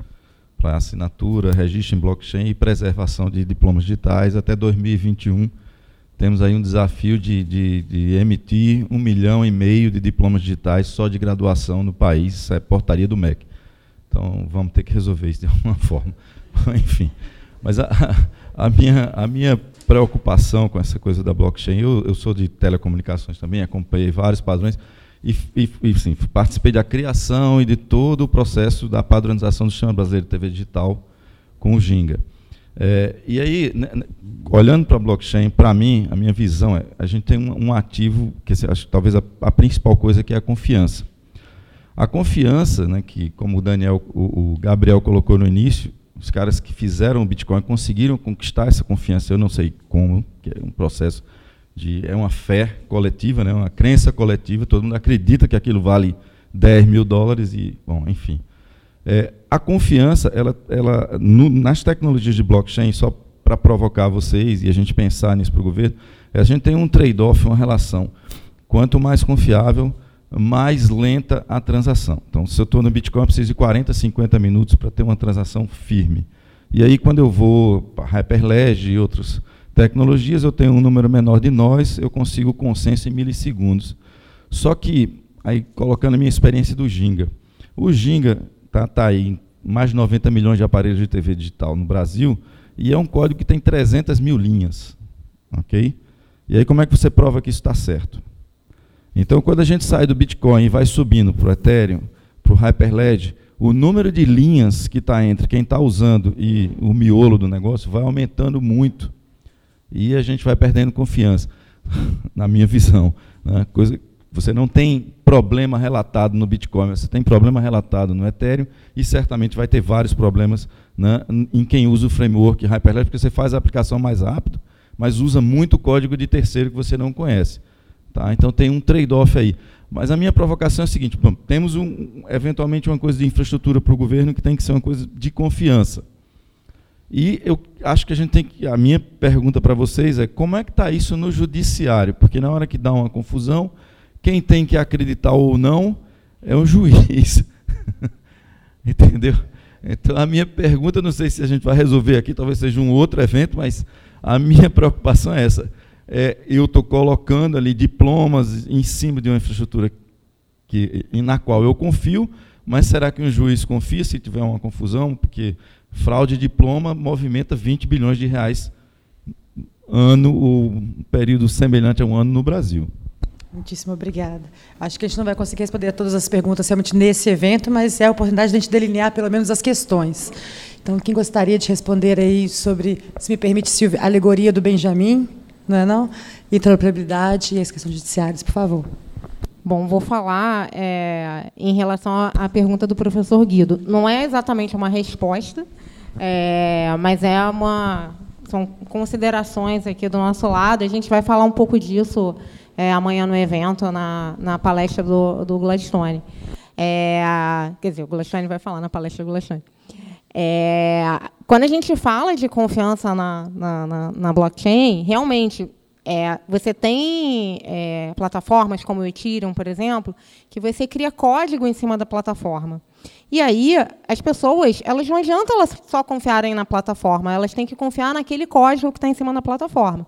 Speaker 11: para assinatura, registro em blockchain e preservação de diplomas digitais. Até 2021, temos aí um desafio de, de, de, emitir um milhão e meio de diplomas digitais só de graduação no país. É portaria do MEC. Então, vamos ter que resolver isso de alguma forma. Enfim. Mas a, a, minha, a minha preocupação com essa coisa da blockchain, eu, eu sou de telecomunicações também, acompanhei vários padrões e, e, e sim, participei da criação e de todo o processo da padronização do Sistema Brasileiro de TV Digital com o Ginga. É, e aí, né, né olhando para a blockchain, para mim, a minha visão é, a gente tem um, um ativo, que acho, talvez a, a, principal coisa, que é a confiança. A confiança, né, que como o Daniel, o, o Gabriel colocou no início, os caras que fizeram o Bitcoin conseguiram conquistar essa confiança. Eu não sei como, que é um processo de é uma fé coletiva, né, uma crença coletiva. Todo mundo acredita que aquilo vale 10 mil dólares e, bom, enfim. É, a confiança, ela, ela no, nas tecnologias de blockchain, só para provocar vocês e a gente pensar nisso para o governo, é, a gente tem um trade-off, uma relação. Quanto mais confiável, mais lenta a transação. Então, se eu estou no Bitcoin, eu preciso de 40, 50 minutos para ter uma transação firme. E aí, quando eu vou para Hyperledger e outras tecnologias, eu tenho um número menor de nós, eu consigo consenso em milissegundos. Só que, aí colocando a minha experiência do Ginga, o Ginga está tá aí mais de 90 milhões de aparelhos de TV digital no Brasil, e é um código que tem 300 mil linhas. ok? E aí, como é que você prova que isso está certo? Então, quando a gente sai do Bitcoin e vai subindo para o Ethereum, para o Hyperledger, o número de linhas que está entre quem está usando e o miolo do negócio vai aumentando muito. E a gente vai perdendo confiança, na minha visão. Né? Coisa, você não tem problema relatado no Bitcoin, você tem problema relatado no Ethereum e certamente vai ter vários problemas né, em quem usa o framework Hyperledger, porque você faz a aplicação mais rápido, mas usa muito código de terceiro que você não conhece. Tá? Então tem um trade-off aí. Mas a minha provocação é a seguinte: bom, temos um, eventualmente uma coisa de infraestrutura para o governo que tem que ser uma coisa de confiança. E eu acho que a gente tem que. A minha pergunta para vocês é como é que está isso no judiciário? Porque na hora que dá uma confusão, quem tem que acreditar ou não é o juiz. Entendeu? Então a minha pergunta, não sei se a gente vai resolver aqui, talvez seja um outro evento, mas a minha preocupação é essa é, eu estou colocando ali diplomas em cima de uma infraestrutura que, na qual eu confio, mas será que um juiz confia se tiver uma confusão? Porque fraude de diploma movimenta 20 bilhões de reais ano, o período semelhante a um ano no Brasil.
Speaker 3: Muitíssimo obrigada. Acho que a gente não vai conseguir responder a todas as perguntas realmente nesse evento, mas é a oportunidade de a gente delinear pelo menos as questões. Então, quem gostaria de responder aí sobre, se me permite, Silvia, a alegoria do Benjamin, não é não? Interoperabilidade e as questões judiciárias, por favor.
Speaker 8: Bom, vou falar é, em relação à pergunta do professor Guido. Não é exatamente uma resposta, é, mas é uma são considerações aqui do nosso lado. A gente vai falar um pouco disso é, amanhã no evento, na, na palestra do, do Gladstone. É, quer dizer, o Gladstone vai falar na palestra do Gladstone. É, quando a gente fala de confiança na, na, na, na blockchain, realmente é, você tem é, plataformas como o Ethereum, por exemplo, que você cria código em cima da plataforma. E aí, as pessoas, elas não adianta elas só confiarem na plataforma, elas têm que confiar naquele código que está em cima da plataforma.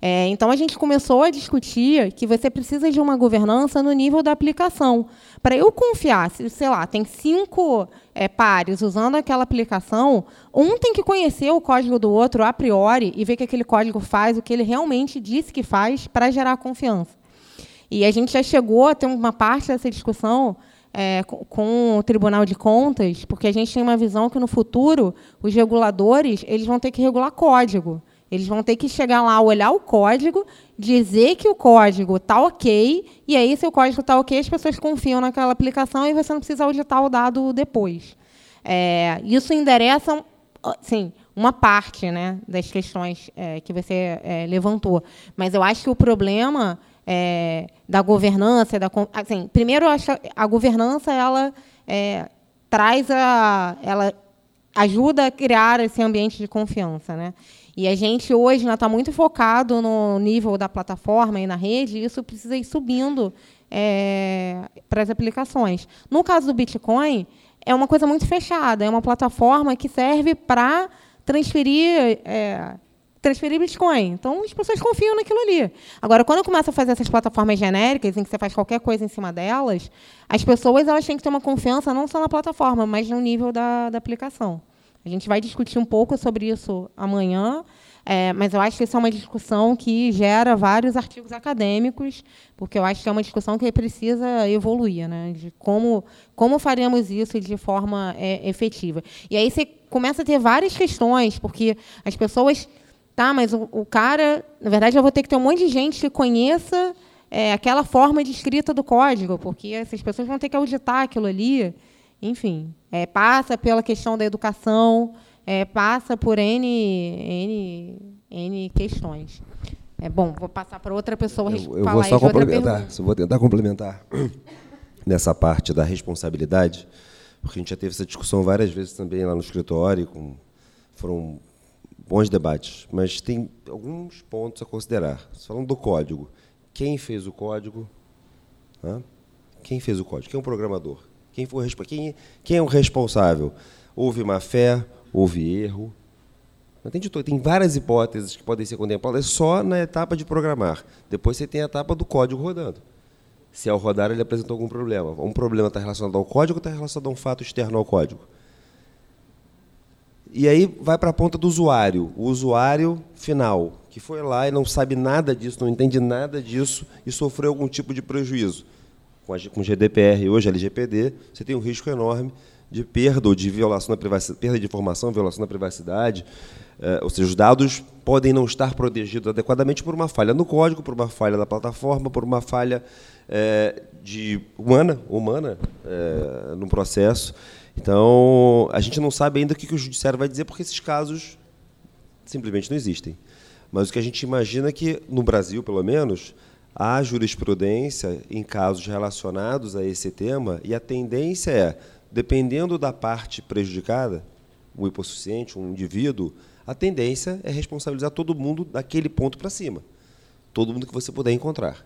Speaker 8: É, então, a gente começou a discutir que você precisa de uma governança no nível da aplicação. Para eu confiar, se, sei lá, tem cinco é, pares usando aquela aplicação, um tem que conhecer o código do outro a priori e ver que aquele código faz o que ele realmente disse que faz para gerar confiança. E a gente já chegou a ter uma parte dessa discussão é, com o Tribunal de Contas, porque a gente tem uma visão que, no futuro, os reguladores eles vão ter que regular código. Eles vão ter que chegar lá, olhar o código, dizer que o código está ok, e aí, se o código está ok, as pessoas confiam naquela aplicação e você não precisa auditar o dado depois. É, isso endereça sim, uma parte né, das questões é, que você é, levantou. Mas eu acho que o problema é, da governança, da, assim, primeiro, eu acho a governança ela é, traz a, ela ajuda a criar esse ambiente de confiança, né? E a gente hoje está muito focado no nível da plataforma e na rede, e isso precisa ir subindo é, para as aplicações. No caso do Bitcoin, é uma coisa muito fechada, é uma plataforma que serve para transferir é, transferir Bitcoin. Então, as pessoas confiam naquilo ali. Agora, quando começa a fazer essas plataformas genéricas, em que você faz qualquer coisa em cima delas, as pessoas elas têm que ter uma confiança não só na plataforma, mas no nível da, da aplicação. A gente vai discutir um pouco sobre isso amanhã, é, mas eu acho que isso é uma discussão que gera vários artigos acadêmicos, porque eu acho que é uma discussão que precisa evoluir, né, de como, como faremos isso de forma é, efetiva. E aí você começa a ter várias questões, porque as pessoas Tá, mas o, o cara, na verdade, eu vou ter que ter um monte de gente que conheça é, aquela forma de escrita do código, porque essas pessoas vão ter que auditar aquilo ali. Enfim, é, passa pela questão da educação, é, passa por N, N, N questões. É bom, vou passar para outra pessoa
Speaker 6: eu, eu vou só complementar, vou tentar complementar nessa parte da responsabilidade, porque a gente já teve essa discussão várias vezes também lá no escritório, com, foram bons debates, mas tem alguns pontos a considerar. Falando do código, quem fez o código? Hã? Quem fez o código? Quem é o programador? Quem, foi, quem, quem é o responsável? Houve má fé? Houve erro? Tem, de, tem várias hipóteses que podem ser contempladas só na etapa de programar. Depois você tem a etapa do código rodando. Se ao rodar ele apresentou algum problema. Um problema está relacionado ao código ou está relacionado a um fato externo ao código? E aí vai para a ponta do usuário, o usuário final, que foi lá e não sabe nada disso, não entende nada disso e sofreu algum tipo de prejuízo. Com o GDPR hoje, LGPD, você tem um risco enorme de perda ou de violação da privacidade, perda de informação, violação da privacidade. É, ou seja, os dados podem não estar protegidos adequadamente por uma falha no código, por uma falha da plataforma, por uma falha é, de humana, humana é, no processo. Então, a gente não sabe ainda o que o judiciário vai dizer, porque esses casos simplesmente não existem. Mas o que a gente imagina é que, no Brasil, pelo menos, há jurisprudência em casos relacionados a esse tema, e a tendência é, dependendo da parte prejudicada, o hipossuficiente, um indivíduo, a tendência é responsabilizar todo mundo daquele ponto para cima. Todo mundo que você puder encontrar.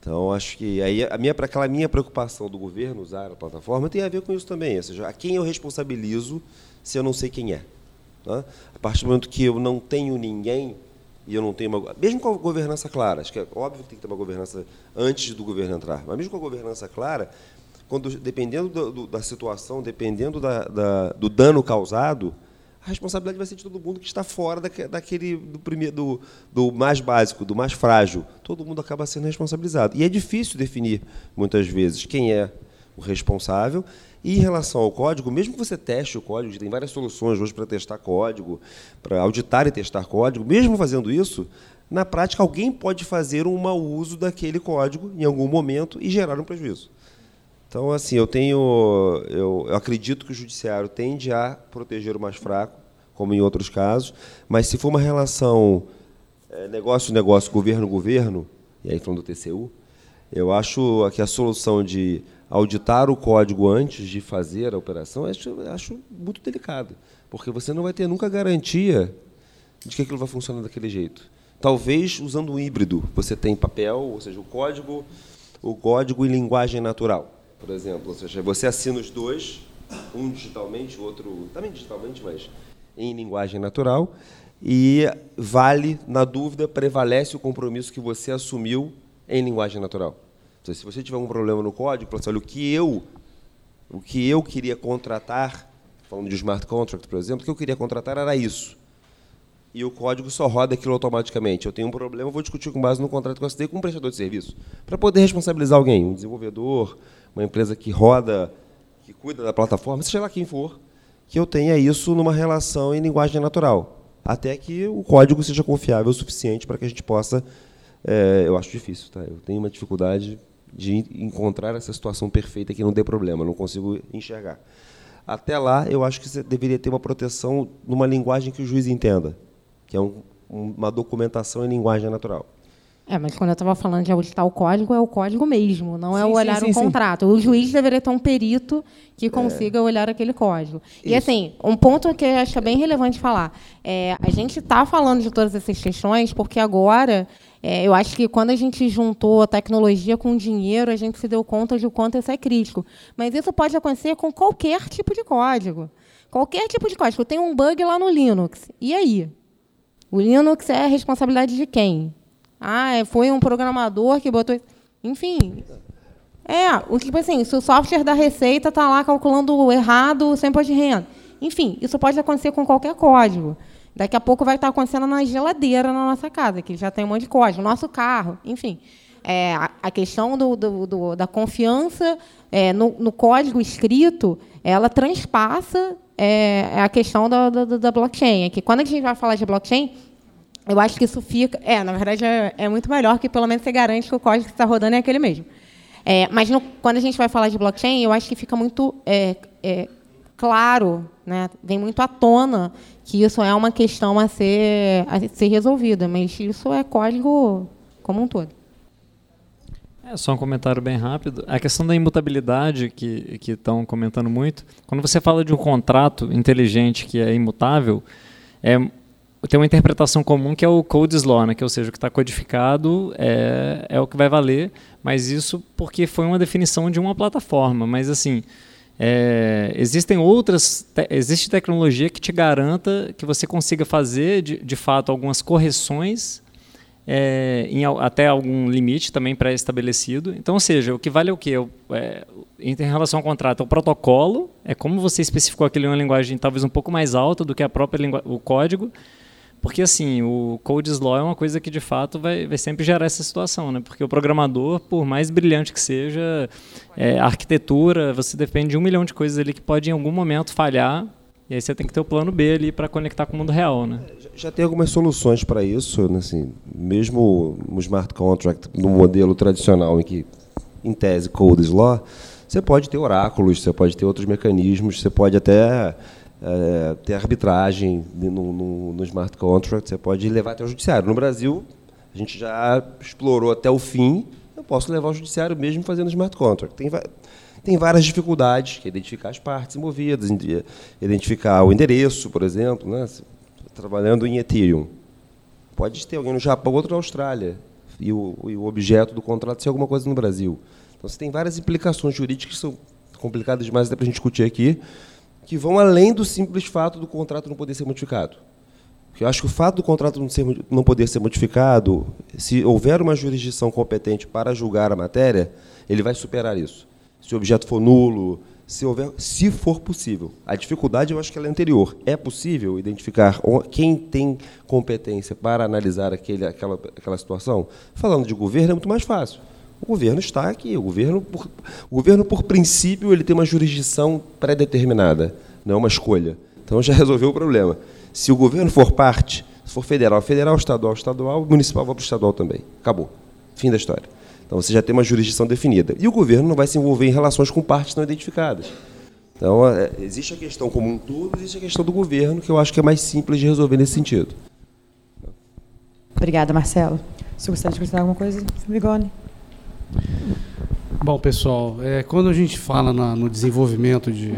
Speaker 6: Então, acho que aí a minha, aquela minha preocupação do governo usar a plataforma tem a ver com isso também. Ou seja, a quem eu responsabilizo se eu não sei quem é. Tá? A partir do momento que eu não tenho ninguém e eu não tenho uma. Mesmo com a governança clara, acho que é óbvio que tem que ter uma governança antes do governo entrar, mas mesmo com a governança clara, quando, dependendo do, do, da situação, dependendo da, da, do dano causado, a responsabilidade vai ser de todo mundo que está fora daquele do primeiro do, do mais básico, do mais frágil. Todo mundo acaba sendo responsabilizado. E é difícil definir muitas vezes quem é o responsável. E em relação ao código, mesmo que você teste o código, tem várias soluções hoje para testar código, para auditar e testar código, mesmo fazendo isso, na prática alguém pode fazer um mau uso daquele código em algum momento e gerar um prejuízo. Então, assim, eu tenho, eu, eu, acredito que o judiciário tende a proteger o mais fraco, como em outros casos, mas se for uma relação é, negócio-negócio, governo-governo, e aí falando do TCU, eu acho que a solução de auditar o código antes de fazer a operação, acho, acho muito delicado, porque você não vai ter nunca garantia de que aquilo vai funcionar daquele jeito. Talvez usando um híbrido, você tem papel, ou seja, o código, o código em linguagem natural por exemplo. Ou seja, você assina os dois, um digitalmente, o outro também digitalmente, mas em linguagem natural, e vale, na dúvida, prevalece o compromisso que você assumiu em linguagem natural. Então, se você tiver um problema no código, você assim, olha, o que eu, o que eu queria contratar, falando de smart contract, por exemplo, o que eu queria contratar era isso. E o código só roda aquilo automaticamente. Eu tenho um problema, vou discutir com base no contrato que eu assinei com um prestador de serviço, para poder responsabilizar alguém, um desenvolvedor, uma empresa que roda, que cuida da plataforma, seja lá quem for, que eu tenha isso numa relação em linguagem natural, até que o código seja confiável o suficiente para que a gente possa. É, eu acho difícil, tá? Eu tenho uma dificuldade de encontrar essa situação perfeita que não dê problema, não consigo enxergar. Até lá, eu acho que você deveria ter uma proteção numa linguagem que o juiz entenda, que é um, uma documentação em linguagem natural.
Speaker 8: É, mas quando eu estava falando de auditar o código, é o código mesmo, não é sim, é o olhar sim, sim, o contrato. O juiz deveria ter um perito que é. consiga é. olhar aquele código. Isso. E, assim, um ponto que eu acho bem relevante falar. É, a gente está falando de todas essas questões porque agora É, eu acho que quando a gente juntou a tecnologia com o dinheiro, a gente se deu conta de o quanto isso é crítico. Mas isso pode acontecer com qualquer tipo de código. Qualquer tipo de código. Tem um bug lá no Linux. E aí? O Linux é a responsabilidade de quem? Ah, é, foi um programador que botou. Enfim. É, o tipo assim, se o software da Receita está lá calculando errado sem imposto de renda. Enfim, isso pode acontecer com qualquer código. Daqui a pouco vai estar acontecendo na geladeira na nossa casa, que já tem um monte de código, nosso carro, enfim. É, a, questão do, do, do, da confiança é, no, no, código escrito, ela transpassa é, a questão da, da, da, blockchain. É que quando a gente vai falar de blockchain, eu acho que isso fica. É, na verdade, é, é muito melhor, que pelo menos você garante que o código que está rodando é aquele mesmo. É, mas no, quando a gente vai falar de blockchain, eu acho que fica muito é, é, claro, né, vem muito à tona que isso é uma questão a ser, a ser resolvida, mas isso é código como um todo.
Speaker 7: É só um comentário bem rápido. A questão da imutabilidade que estão comentando muito. Quando você fala de um contrato inteligente que é imutável, é, tem uma interpretação comum que é o Code's Law, né? que, ou seja, o que está codificado é, é o que vai valer, mas isso porque foi uma definição de uma plataforma. Mas assim, é, existem outras, te, existe tecnologia que te garanta que você consiga fazer de, de fato algumas correções é, em, até algum limite também pré-estabelecido. Então, ou seja, o que vale é o quê? É, em relação ao contrato, é o protocolo, é como você especificou aquilo em uma linguagem talvez um pouco mais alta do que a própria o código, porque assim, o Code's Law é uma coisa que de fato vai, vai sempre gerar essa situação, né? Porque o programador, por mais brilhante que seja, é, arquitetura, você depende de um milhão de coisas ali que pode em algum momento falhar. E aí você tem que ter o plano B ali para conectar com o mundo real, né?
Speaker 6: Já tem algumas soluções para isso, né? assim, mesmo o smart contract no modelo tradicional em que, em tese, Code's Law, você pode ter oráculos, você pode ter outros mecanismos, você pode até é, ter arbitragem no, no, no, smart contract, você pode levar até o judiciário. No Brasil, a gente já explorou até o fim, eu posso levar ao judiciário mesmo fazendo smart contract. Tem, tem várias dificuldades, que é identificar as partes envolvidas, identificar o endereço, por exemplo, né? trabalhando em Ethereum. Pode ter alguém no Japão, outro na Austrália, e o, e o objeto do contrato ser alguma coisa no Brasil. Então, você tem várias implicações jurídicas que são complicadas demais para a gente discutir aqui, que vão além do simples fato do contrato não poder ser modificado. Eu acho que o fato do contrato não, ser, não poder ser modificado, se houver uma jurisdição competente para julgar a matéria, ele vai superar isso. Se o objeto for nulo, se, houver, se for possível. A dificuldade, eu acho que ela é anterior. É possível identificar quem tem competência para analisar aquele, aquela, aquela situação? Falando de governo, é muito mais fácil. O governo está aqui. O governo, por, o governo, por princípio, ele tem uma jurisdição pré-determinada, não é uma escolha. Então já resolveu o problema. Se o governo for parte, se for federal, federal, estadual, estadual, municipal, vai para o estadual também. Acabou. Fim da história. Então você já tem uma jurisdição definida. E o governo não vai se envolver em relações com partes não identificadas. Então, é, existe a questão como um todo, existe a questão do governo, que eu acho que é mais simples de resolver nesse sentido.
Speaker 3: Obrigada, Marcelo. Se gostaria de acrescentar alguma coisa, Vigone.
Speaker 4: Bom, pessoal, é, quando a gente fala na, no desenvolvimento de,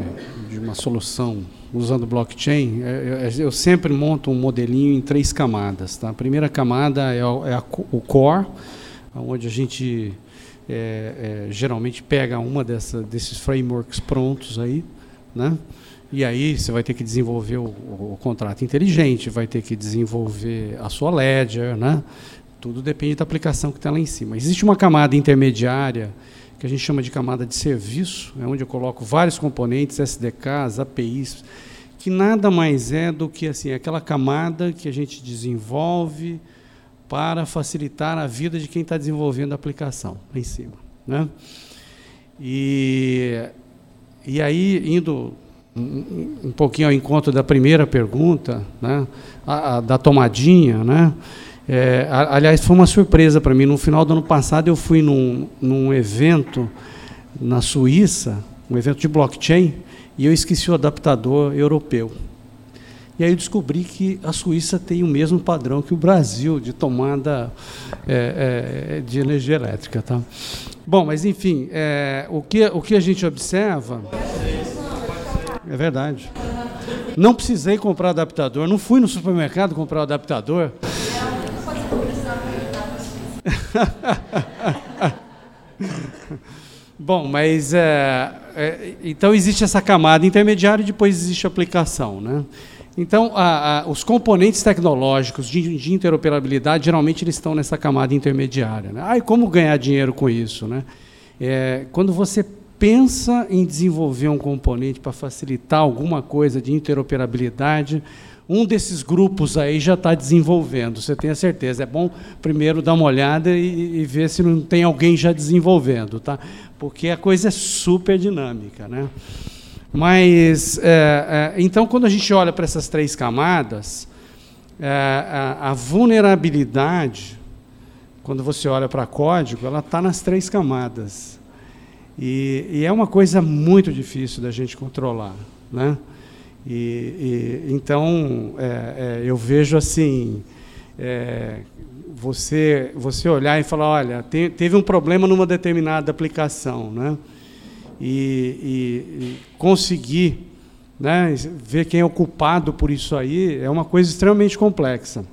Speaker 4: de, uma solução usando blockchain, é, é, eu sempre monto um modelinho em três camadas. Tá? A primeira camada é, o, é a, o core, onde a gente é, é, geralmente pega uma dessa, desses frameworks prontos aí, né? E aí você vai ter que desenvolver o, o, contrato inteligente, vai ter que desenvolver a sua ledger, né? Tudo depende da aplicação que está lá em cima. Existe uma camada intermediária que a gente chama de camada de serviço, é onde eu coloco vários componentes, SDKs, APIs, que nada mais é do que assim aquela camada que a gente desenvolve para facilitar a vida de quem está desenvolvendo a aplicação lá em cima, né? E e aí indo um, um pouquinho ao encontro da primeira pergunta, né? A, a, da tomadinha, né? É, aliás, foi uma surpresa para mim. No final do ano passado, eu fui num, num evento na Suíça, um evento de blockchain, e eu esqueci o adaptador europeu. E aí eu descobri que a Suíça tem o mesmo padrão que o Brasil de tomada é, é, de energia elétrica. Tá? Bom, mas enfim, é, o, que, o que a gente observa. É verdade. Não precisei comprar adaptador, não fui no supermercado comprar o adaptador. Bom, mas é, é, então existe essa camada intermediária e depois existe a aplicação, né? Então, a, a, os componentes tecnológicos de, de, interoperabilidade geralmente eles estão nessa camada intermediária. Né? Ah, e como ganhar dinheiro com isso, né? É, quando você pensa em desenvolver um componente para facilitar alguma coisa de interoperabilidade, um desses grupos aí já está desenvolvendo, você tem a certeza. É bom primeiro dar uma olhada e, e, ver se não tem alguém já desenvolvendo, tá? porque a coisa é super dinâmica. Né? Mas, é, é, então, quando a gente olha para essas três camadas, é, a, a, vulnerabilidade, quando você olha para código, ela está nas três camadas. E, e, é uma coisa muito difícil da gente controlar. Né? E, e então é, é, eu vejo assim é, você você olhar e falar, olha, te, teve um problema numa determinada aplicação, né? E, e, e, conseguir né, ver quem é o culpado por isso aí é uma coisa extremamente complexa.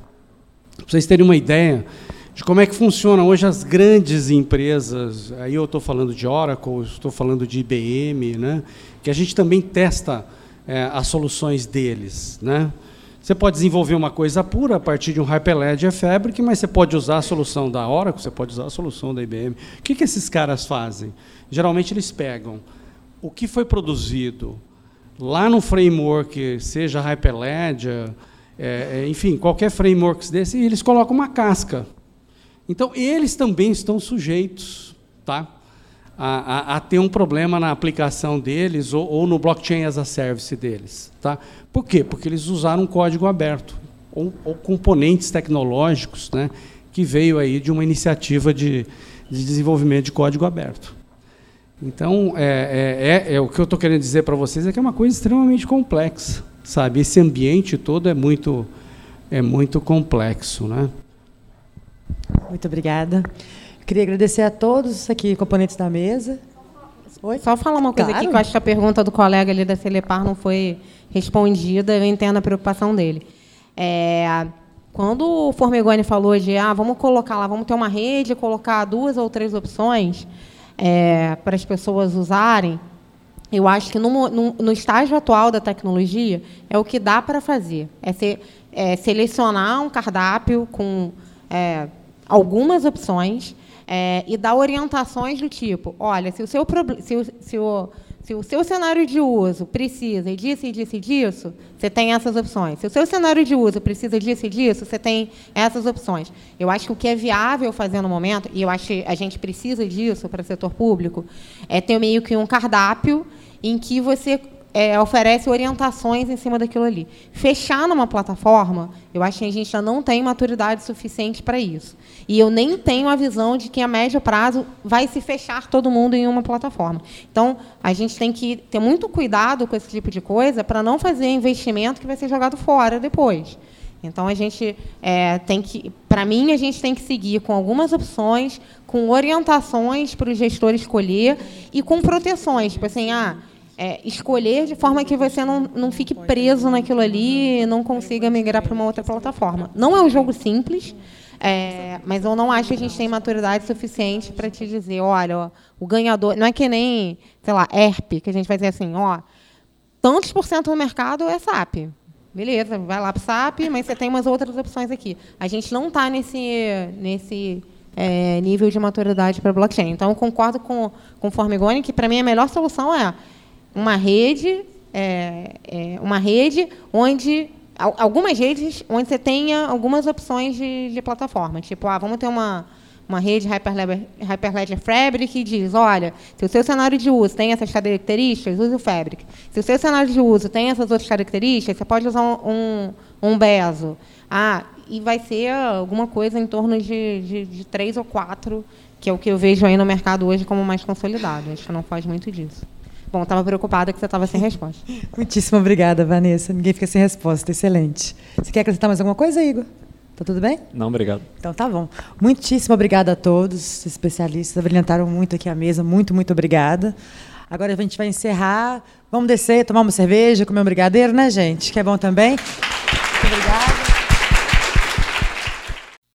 Speaker 4: Para vocês terem uma ideia de como é que funcionam hoje as grandes empresas, aí eu estou falando de Oracle, estou falando de IBM, né, que a gente também testa é, as soluções deles. Né? Você pode desenvolver uma coisa pura a partir de um Hyperledger Fabric, mas você pode usar a solução da Oracle, você pode usar a solução da IBM. O que, que esses caras fazem? Geralmente eles pegam o que foi produzido lá no framework, seja Hyperledger, é, é, enfim, qualquer framework desse, e eles colocam uma casca. Então, eles também estão sujeitos tá, a, a, a ter um problema na aplicação deles ou, ou, no blockchain as a service deles. Tá? Por quê? Porque eles usaram um código aberto ou, ou componentes tecnológicos né, que veio aí de uma iniciativa de, de desenvolvimento de código aberto. Então, é, é, é, é o que eu estou querendo dizer para vocês é que é uma coisa extremamente complexa, sabe? Esse ambiente todo é muito, é muito complexo, né?
Speaker 3: Muito obrigada. Queria agradecer a todos aqui, componentes da mesa.
Speaker 8: Oi? Só falar uma coisa claro. aqui, que eu acho que a pergunta do colega ali da Celepar não foi respondida, eu entendo a preocupação dele. É, quando o Formigoni falou de ah, vamos colocar lá, vamos ter uma rede, colocar duas ou três opções, é, para as pessoas usarem, eu acho que no, no, no, estágio atual da tecnologia é o que dá para fazer. É, ser, é, selecionar um cardápio com é, algumas opções é, e dar orientações do tipo, olha, se o seu se o, se o se o seu cenário de uso precisa disso e disso e disso, você tem essas opções. Se o seu cenário de uso precisa disso e disso, você tem essas opções. Eu acho que o que é viável fazer no momento, e eu acho que a gente precisa disso para o setor público, é ter meio que um cardápio em que você é, oferece orientações em cima daquilo ali. Fechar numa plataforma, eu acho que a gente já não tem maturidade suficiente para isso. E eu nem tenho a visão de que a médio prazo vai se fechar todo mundo em uma plataforma. Então, a gente tem que ter muito cuidado com esse tipo de coisa para não fazer investimento que vai ser jogado fora depois. Então a gente é, tem que, para mim, a gente tem que seguir com algumas opções, com orientações para o gestor escolher e com proteções, tipo assim, ah, é, escolher de forma que você não, não fique preso naquilo ali e não consiga migrar para uma outra plataforma. Não é um jogo simples, é, mas eu não acho que a gente tem maturidade suficiente para te dizer, olha, ó, o ganhador. Não é que nem, sei lá, ERP, que a gente vai dizer assim, ó, tantos por cento do mercado é SAP. Beleza, vai lá para o SAP, mas você tem umas outras opções aqui. A gente não está nesse, nesse é, nível de maturidade para blockchain. Então, eu concordo com, com o Formigoni que, para mim, a melhor solução é uma rede, é, é, uma rede onde algumas redes onde você tenha algumas opções de, de plataforma, tipo, ah, vamos ter uma uma rede Hyperledger, Hyperledger Fabric que diz, olha, se o seu cenário de uso tem essas características, use o Fabric. Se o seu cenário de uso tem essas outras características, você pode usar um, um, um Bezo. Ah, e vai ser alguma coisa em torno de, de, de três ou quatro, que é o que eu vejo aí no mercado hoje como mais consolidado. Acho que não faz muito disso. Bom, estava preocupada que você estava sem resposta.
Speaker 3: Muitíssimo obrigada, Vanessa. Ninguém fica sem resposta. Excelente. Você quer acrescentar mais alguma coisa, Igor? Tá tudo bem?
Speaker 7: Não, obrigado.
Speaker 3: Então tá bom. Muitíssimo obrigada a todos, especialistas, brilhantaram muito aqui a mesa. Muito, muito obrigada. Agora a gente vai encerrar. Vamos descer, tomar uma cerveja, comer um brigadeiro, né, gente? Que é bom também. Muito obrigada.